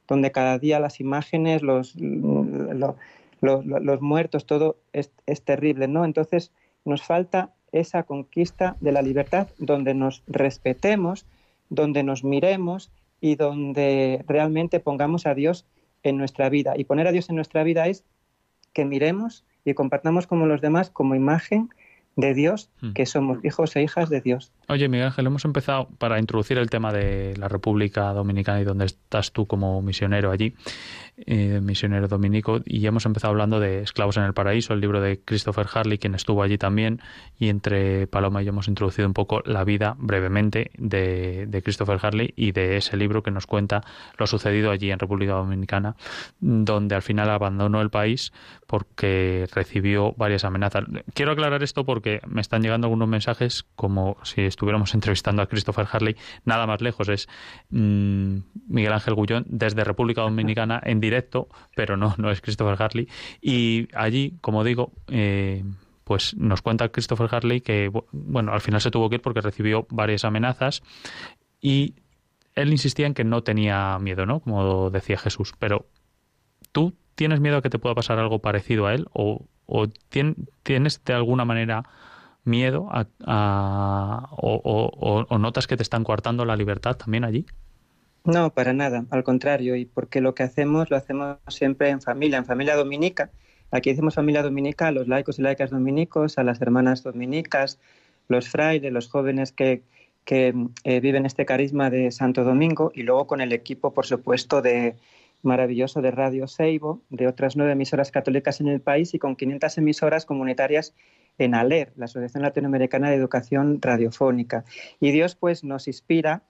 donde cada día las imágenes, los, los, muertos, todo es, es terrible, ¿no? Entonces nos falta esa conquista de la libertad donde nos respetemos, donde nos miremos y donde realmente pongamos a Dios en nuestra vida. Y poner a Dios en nuestra vida es que miremos y compartamos como los demás como imagen de Dios, hmm. que somos hijos e hijas de Dios. Oye, Miguel Ángel, hemos empezado para introducir el tema de la República Dominicana y donde estás tú como misionero allí, eh, misionero dominico, y hemos empezado hablando de Esclavos en el Paraíso, el libro de Christopher Harley, quien estuvo allí también, y entre Paloma y yo hemos introducido un poco la vida brevemente de, Christopher Harley y de ese libro que nos cuenta lo sucedido allí en República Dominicana, donde al final abandonó el país porque recibió varias amenazas. Quiero aclarar esto porque me están llegando algunos mensajes como si estuviéramos entrevistando a Christopher Harley, nada más lejos, es mm, Miguel Ángel Gullón desde República Dominicana en directo, pero no, no es Christopher Harley. Y allí, como digo, eh, pues nos cuenta Christopher Harley que, bueno, al final se tuvo que ir porque recibió varias amenazas y él insistía en que no tenía miedo, ¿no? Como decía Jesús, pero tú tienes miedo a que te pueda pasar algo parecido a él o, o tienes de alguna manera miedo a, o, notas que te están coartando la libertad también allí? No, para nada, al contrario, y porque lo que hacemos lo hacemos siempre en familia, en familia dominica. Aquí decimos familia dominica a los laicos y laicas dominicos, a las hermanas dominicas, los frailes, los jóvenes que, que eh, viven este carisma de Santo Domingo y luego con el equipo, por supuesto, de maravilloso de Radio Seibo, de otras nueve emisoras católicas en el país y con 500 emisoras comunitarias en ALER, la Asociación Latinoamericana de Educación Radiofónica. Y Dios pues nos inspira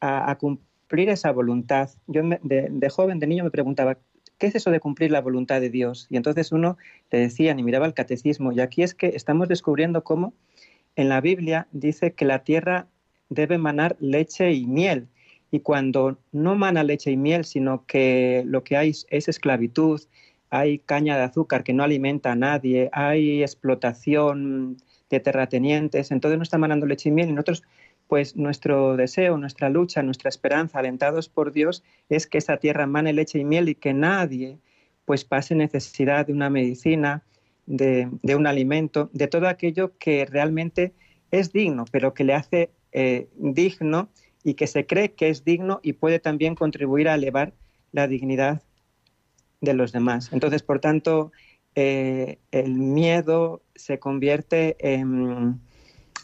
a, cumplir esa voluntad. Yo de, joven, de niño me preguntaba, ¿qué es eso de cumplir la voluntad de Dios? Y entonces uno le decía, y miraba el catecismo, y aquí es que estamos descubriendo cómo en la Biblia dice que la tierra debe manar leche y miel. Y cuando no mana leche y miel, sino que lo que hay es esclavitud, hay caña de azúcar que no alimenta a nadie, hay explotación de terratenientes, entonces no está manando leche y miel y nosotros pues nuestro deseo, nuestra lucha, nuestra esperanza, alentados por Dios, es que esa tierra mane leche y miel y que nadie pues pase necesidad de una medicina, de, un alimento, de todo aquello que realmente es digno, pero que le hace eh, digno y que se cree que es digno y puede también contribuir a elevar la dignidad de los demás. Entonces, por tanto, eh, el miedo se convierte en,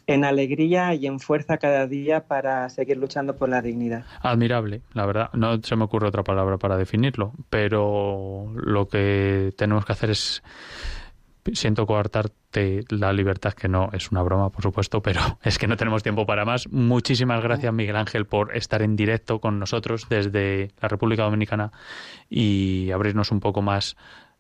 en, alegría y en fuerza cada día para seguir luchando por la dignidad. Admirable, la verdad. No se me ocurre otra palabra para definirlo, pero lo que tenemos que hacer es siento coartarte la libertad, que no es una broma, por supuesto, pero es que no tenemos tiempo para más. Muchísimas gracias, Miguel Ángel, por estar en directo con nosotros desde la República Dominicana y abrirnos un poco más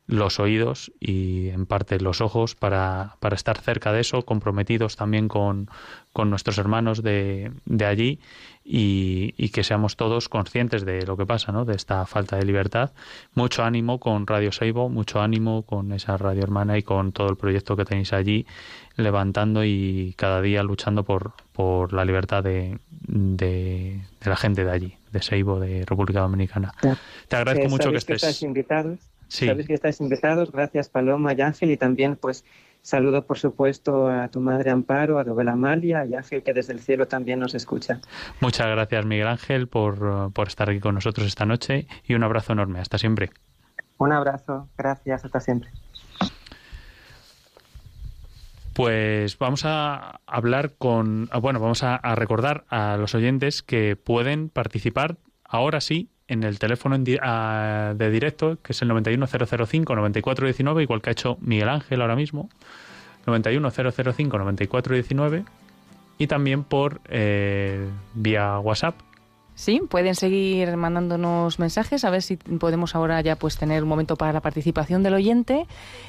los oídos y en parte los ojos para, para estar cerca de eso, comprometidos también con, con nuestros hermanos de, de allí y, y, que seamos todos conscientes de lo que pasa, ¿no? de esta falta de libertad. Mucho ánimo con Radio Seibo, mucho ánimo con esa radio hermana y con todo el proyecto que tenéis allí, levantando y cada día luchando por, por la libertad de, de, la gente de allí, de Seibo, de República Dominicana. Te agradezco mucho que estés. Invitados. Sabes que estáis invitados. Gracias, Paloma y Ángel. Y también, pues, saludo, por supuesto, a tu madre Amparo, a Dobel Amalia y a Ángel, que desde el cielo también nos escucha. Muchas gracias, Miguel Ángel, por, por estar aquí con nosotros esta noche. Y un abrazo enorme. Hasta siempre. Un abrazo. Gracias. Hasta siempre. Pues vamos a hablar con, bueno, vamos a recordar a los oyentes que pueden participar ahora sí en el teléfono en di- ah, de directo, que es el 91005-9419, igual que ha hecho Miguel Ángel ahora mismo, 91005-9419, y también por eh, vía WhatsApp. Sí, pueden seguir mandándonos mensajes a ver si podemos ahora ya pues tener un momento para la participación del oyente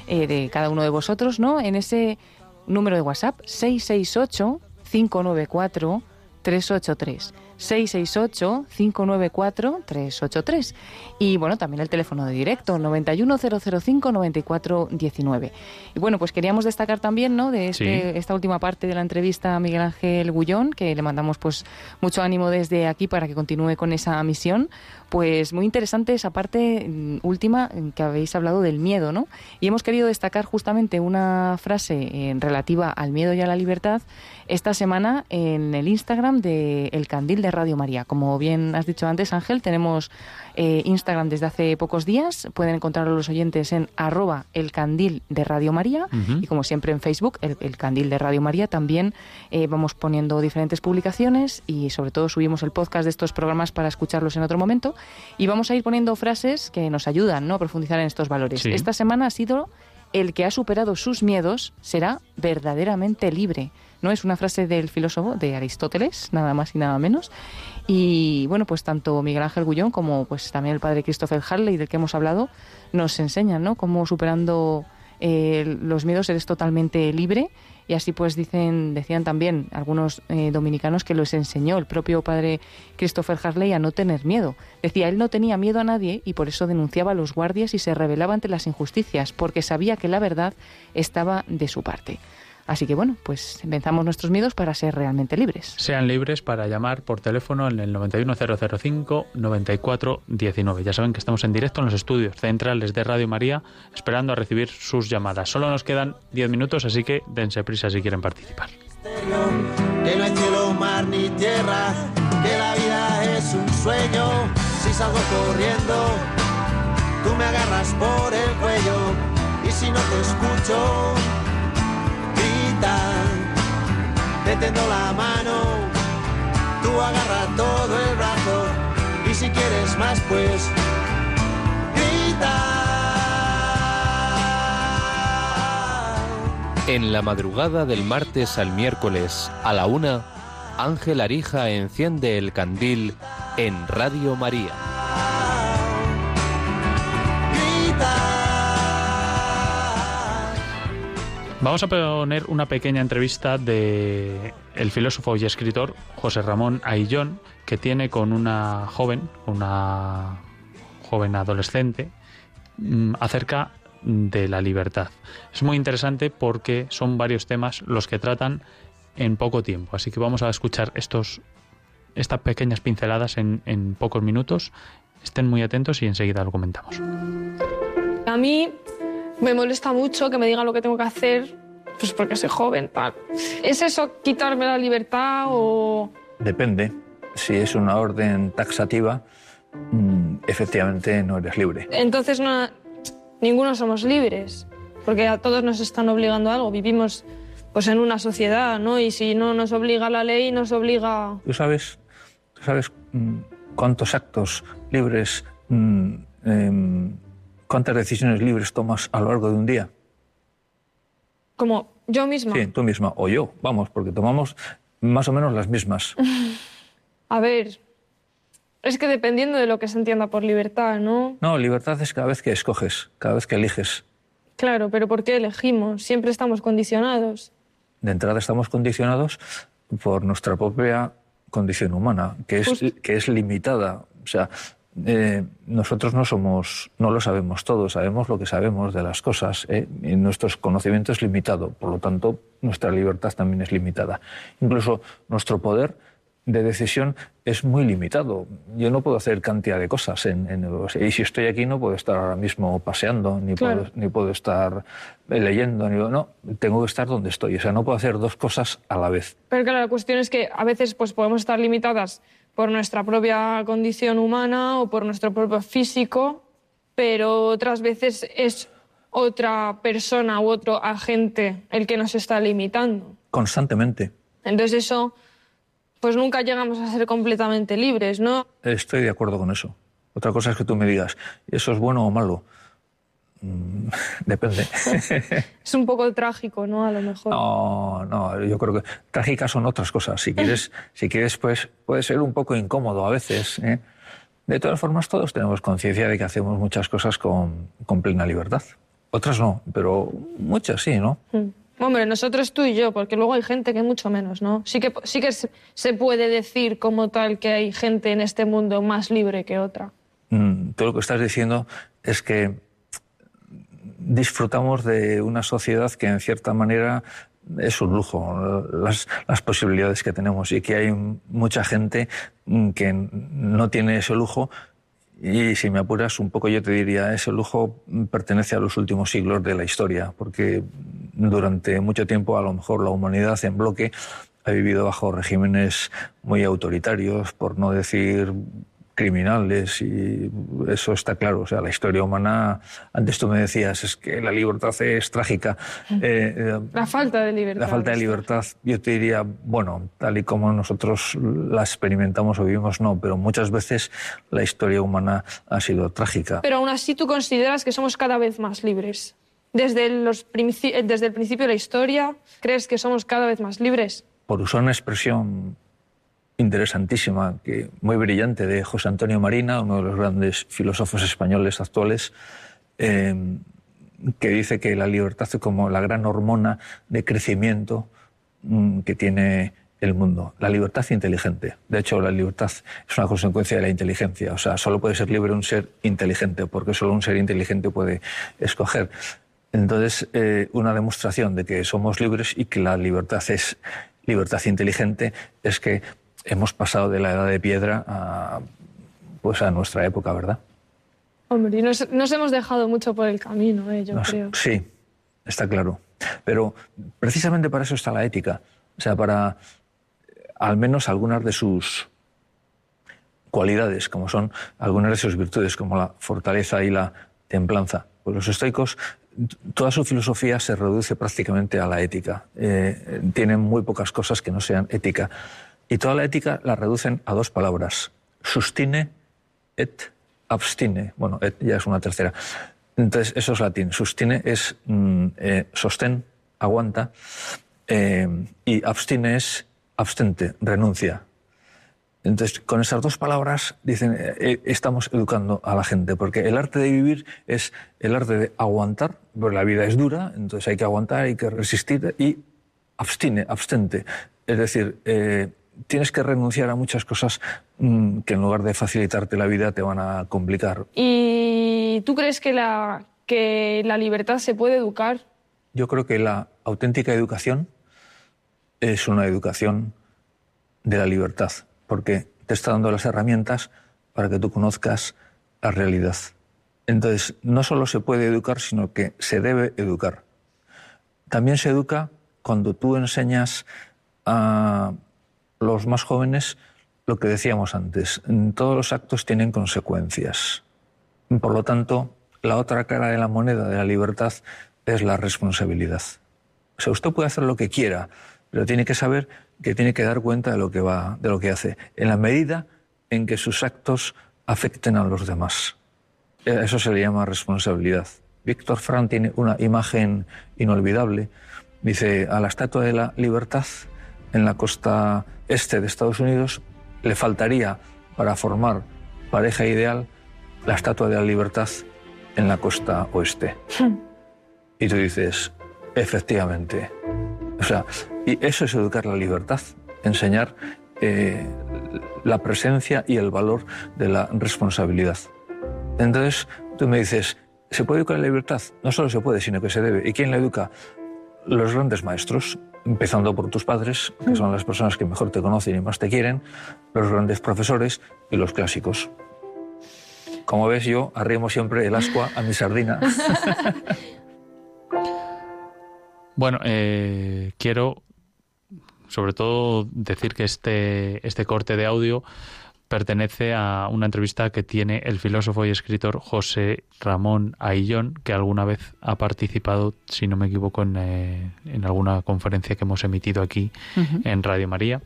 eh, de cada uno de vosotros, ¿no? En ese número de WhatsApp 668 594 383 668 594 383 y bueno, también el teléfono de directo 91005 9419. Y bueno, pues queríamos destacar también, ¿no? de este- Sí. esta última parte de la entrevista a Miguel Ángel Gullón, que le mandamos pues mucho ánimo desde aquí para que continúe con esa misión. Pues muy interesante esa parte mm, última en que habéis hablado del miedo, ¿no? Y hemos querido destacar justamente una frase eh, relativa al miedo y a la libertad esta semana en el Instagram de El Candil de Radio María. Como bien has dicho antes, Ángel, tenemos eh, Instagram desde hace pocos días. Pueden encontrarlo los oyentes en arroba el candil de Radio María y como siempre en Facebook, el, el Candil de Radio María, también eh, vamos poniendo diferentes publicaciones y sobre todo subimos el podcast de estos programas para escucharlos en otro momento y vamos a ir poniendo frases que nos ayudan ¿no? a profundizar en estos valores. Sí. Esta semana ha sido el que ha superado sus miedos será verdaderamente libre. ¿No? Es una frase del filósofo de Aristóteles, nada más y nada menos. Y bueno, pues tanto Miguel Ángel Gullón como pues también el padre Christopher Harley, del que hemos hablado, nos enseñan, ¿no? Cómo superando eh, los miedos eres totalmente libre. Y así pues dicen, decían también algunos eh, dominicanos que les enseñó el propio padre Christopher Harley a no tener miedo. Decía, él no tenía miedo a nadie y por eso denunciaba a los guardias y se rebelaba ante las injusticias, porque sabía que la verdad estaba de su parte. Así que bueno, pues venzamos nuestros miedos para ser realmente libres. Sean libres para llamar por teléfono en el 91005-9419. Ya saben que estamos en directo en los estudios centrales de Radio María, esperando a recibir sus llamadas. Solo nos quedan 10 minutos, así que dense prisa si quieren participar. que no hay cielo, mar ni tierra, que la vida es un sueño. Si salgo corriendo, tú me agarras por el cuello y si no te escucho, y si quieres más pues grita. En la madrugada del martes al miércoles a la una, Ángel Arija enciende el candil en Radio María. Vamos a poner una pequeña entrevista de el filósofo y escritor José Ramón Aillón, que tiene con una joven, una joven adolescente, mm, acerca de la libertad. Es muy interesante porque son varios temas los que tratan en poco tiempo. Así que vamos a escuchar estos, estas pequeñas pinceladas en, en pocos minutos. Estén muy atentos y enseguida lo comentamos. A mí me molesta mucho que me digan lo que tengo que hacer, pues porque soy joven, tal. ¿Es eso quitarme la libertad o...? Depende. Si es una orden taxativa, mm, efectivamente no eres libre. Entonces no, ninguno somos libres, porque a todos nos están obligando a algo. Vivimos pues en una sociedad, ¿no? Y si no nos obliga la ley, nos obliga... ¿Tú sabes, tú sabes mm, cuántos actos libres, mm, em, cuántas decisiones libres tomas a lo largo de un día? Como yo misma. Sí, tú misma o yo, vamos, porque tomamos más o menos las mismas. A ver, es que dependiendo de lo que se entienda por libertad, ¿no? No, libertad es cada vez que escoges, cada vez que eliges. Claro, pero ¿por qué elegimos? Siempre estamos condicionados. De entrada estamos condicionados por nuestra propia condición humana, que es, que es limitada. O sea, eh, nosotros no somos, no lo sabemos todo, sabemos lo que sabemos de las cosas. ¿eh? Y nuestro conocimiento es limitado, por lo tanto, nuestra libertad también es limitada. Incluso nuestro poder de decisión es muy limitado. Yo no puedo hacer cantidad de cosas. En, en- y si estoy aquí no puedo estar ahora mismo paseando, ni, Claro. puedo, ni puedo estar eh, leyendo, ni, no, tengo que estar donde estoy. O sea, no puedo hacer dos cosas a la vez. Pero claro, la cuestión es que a veces pues, podemos estar limitadas por nuestra propia condición humana o por nuestro propio físico, pero otras veces es otra persona u otro agente el que nos está limitando. Constantemente. Entonces eso, pues nunca llegamos a ser completamente libres, ¿no? Estoy de acuerdo con eso. Otra cosa es que tú me digas, ¿eso es bueno o malo? Mm, depende. es un poco trágico, ¿no? A lo mejor. No, no, yo creo que trágicas son otras cosas. Si quieres, si quieres pues puede ser un poco incómodo a veces. ¿eh? De todas formas, todos tenemos conciencia de que hacemos muchas cosas con, con, plena libertad. Otras no, pero muchas sí, ¿no? Mm. Hombre, nosotros tú y yo, porque luego hay gente que mucho menos, ¿no? Sí que, sí que se puede decir como tal que hay gente en este mundo más libre que otra. Mm, todo lo que estás diciendo es que disfrutamos de una sociedad que en cierta manera es un lujo, las, posibilidades que tenemos y que hay mucha gente que no tiene ese lujo y si me apuras un poco yo te diría, ese lujo pertenece a los últimos siglos de la historia, porque durante mucho tiempo a lo mejor la humanidad en bloque ha vivido bajo regímenes muy autoritarios, por no decir criminales y eso está claro. O sea, la historia humana, antes tú me decías, es que la libertad es trágica. Eh, eh, la falta de libertad. La falta de libertad, yo te diría, bueno, tal y como nosotros la experimentamos o vivimos, no, pero muchas veces la historia humana ha sido trágica. Pero aún así tú consideras que somos cada vez más libres. Desde, los desde el principio de la historia, ¿crees que somos cada vez más libres? Por usar una expresión interesantísima, que, muy brillante, de José Antonio Marina, uno de los grandes filósofos españoles actuales, eh, que dice que la libertad es como la gran hormona de crecimiento mm, que tiene el mundo. La libertad inteligente. De hecho, la libertad es una consecuencia de la inteligencia. O sea, solo puede ser libre un ser inteligente, porque solo un ser inteligente puede escoger. Entonces, eh, una demostración de que somos libres y que la libertad es libertad inteligente es que hemos pasado de la edad de piedra a, pues a nuestra época, ¿verdad? Hombre, y nos, hemos dejado mucho por el camino, ¿eh? yo creo. Sí, está claro. Pero precisamente para eso está la ética. O sea, para al menos algunas de sus cualidades, como son algunas de sus virtudes, como la fortaleza y la templanza. Pues los estoicos, toda su filosofía se reduce prácticamente a la ética. Eh, tienen muy pocas cosas que no sean ética. Y toda la ética la reducen a dos palabras, sustine et abstine. Bueno, et ya es una tercera. Entonces, eso es latín. Sustine es mm, eh, sostén, aguanta, eh, y abstine es abstente, renuncia. Entonces, con esas dos palabras, dicen, eh, estamos educando a la gente, porque el arte de vivir es el arte de aguantar, porque la vida es dura, entonces hay que aguantar, hay que resistir, y abstine, abstente. Es decir, tienes que renunciar a muchas cosas mm, que en lugar de facilitarte la vida te van a complicar. ¿Y tú crees que la, que la libertad se puede educar? Yo creo que la auténtica educación es una educación de la libertad, porque te está dando las herramientas para que tú conozcas la realidad. Entonces, no solo se puede educar, sino que se debe educar. También se educa cuando tú enseñas a los más jóvenes, lo que decíamos antes, todos los actos tienen consecuencias. Por lo tanto, la otra cara de la moneda de la libertad es la responsabilidad. O sea, usted puede hacer lo que quiera, pero tiene que saber que tiene que dar cuenta de lo que va, de lo que hace, en la medida en que sus actos afecten a los demás. Eso se le llama responsabilidad. Víctor Frank tiene una imagen inolvidable. Dice, a la Estatua de la Libertad en la costa este de Estados Unidos, le faltaría para formar pareja ideal la Estatua de la Libertad en la costa oeste. y tú dices, efectivamente. O sea, y eso es educar la libertad, enseñar eh, la presencia y el valor de la responsabilidad. Entonces, tú me dices, ¿se puede educar la libertad? No solo se puede, sino que se debe. ¿Y quién la educa? Los grandes maestros, empezando por tus padres, que son las personas que mejor te conocen y más te quieren, los grandes profesores y los clásicos. Como ves, yo arrimo siempre el ascua a mi sardina. bueno, eh, quiero sobre todo decir que este, este corte de audio pertenece a una entrevista que tiene el filósofo y escritor José Ramón Aillón, que alguna vez ha participado, si no me equivoco, en, eh, en alguna conferencia que hemos emitido aquí en Radio María.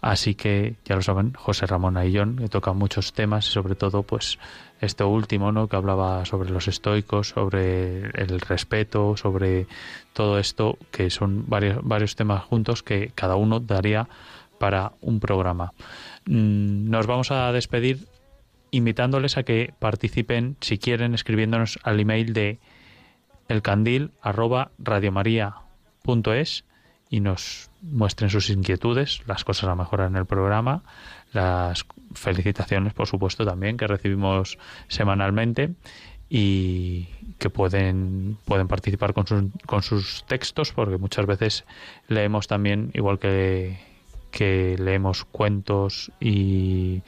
Así que, ya lo saben, José Ramón Aillón, que toca muchos temas, y sobre todo, pues, esto último, ¿no? Que hablaba sobre los estoicos, sobre el respeto, sobre todo esto, que son varios, varios temas juntos que cada uno daría para un programa. Mm, nos vamos a despedir invitándoles a que participen, si quieren, escribiéndonos al email de elcandil y nos muestren sus inquietudes, las cosas a mejorar en el programa, las felicitaciones, por supuesto, también que recibimos semanalmente y que pueden, pueden participar con sus, con sus textos, porque muchas veces leemos también, igual que que leemos cuentos y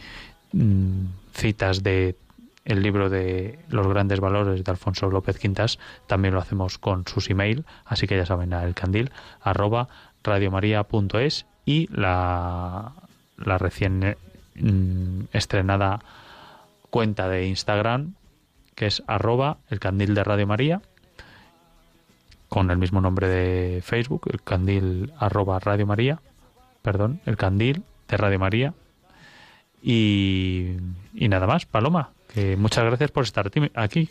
mm, citas de el libro de los grandes valores de Alfonso López Quintas también lo hacemos con sus email así que ya saben el candil arroba radiomaria.es y la, la recién mm, estrenada cuenta de Instagram que es arroba el candil de Radio María con el mismo nombre de Facebook el candil Radio perdón, el candil de Radio María. Y, y nada más, Paloma, que muchas gracias por estar aquí.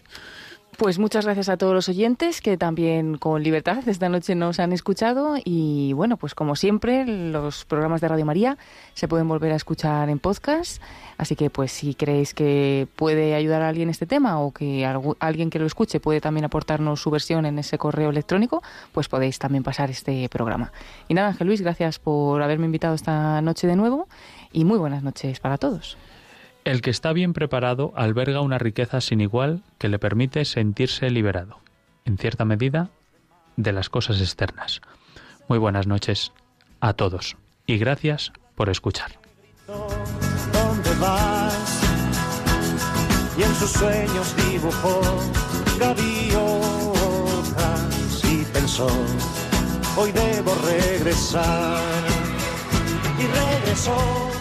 Pues muchas gracias a todos los oyentes que también con libertad esta noche nos han escuchado y bueno, pues como siempre los programas de Radio María se pueden volver a escuchar en podcast, así que pues si creéis que puede ayudar a alguien este tema o que alguien que lo escuche puede también aportarnos su versión en ese correo electrónico, pues podéis también pasar este programa. Y nada, Ángel Luis, gracias por haberme invitado esta noche de nuevo y muy buenas noches para todos. El que está bien preparado alberga una riqueza sin igual que le permite sentirse liberado, en cierta medida, de las cosas externas. Muy buenas noches a todos y gracias por escuchar. Hoy debo regresar. Y regresó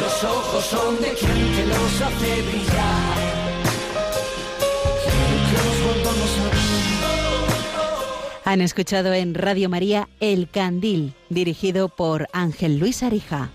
los ojos son de quien te los hace brillar. Han escuchado en Radio María El Candil, dirigido por Ángel Luis Arija.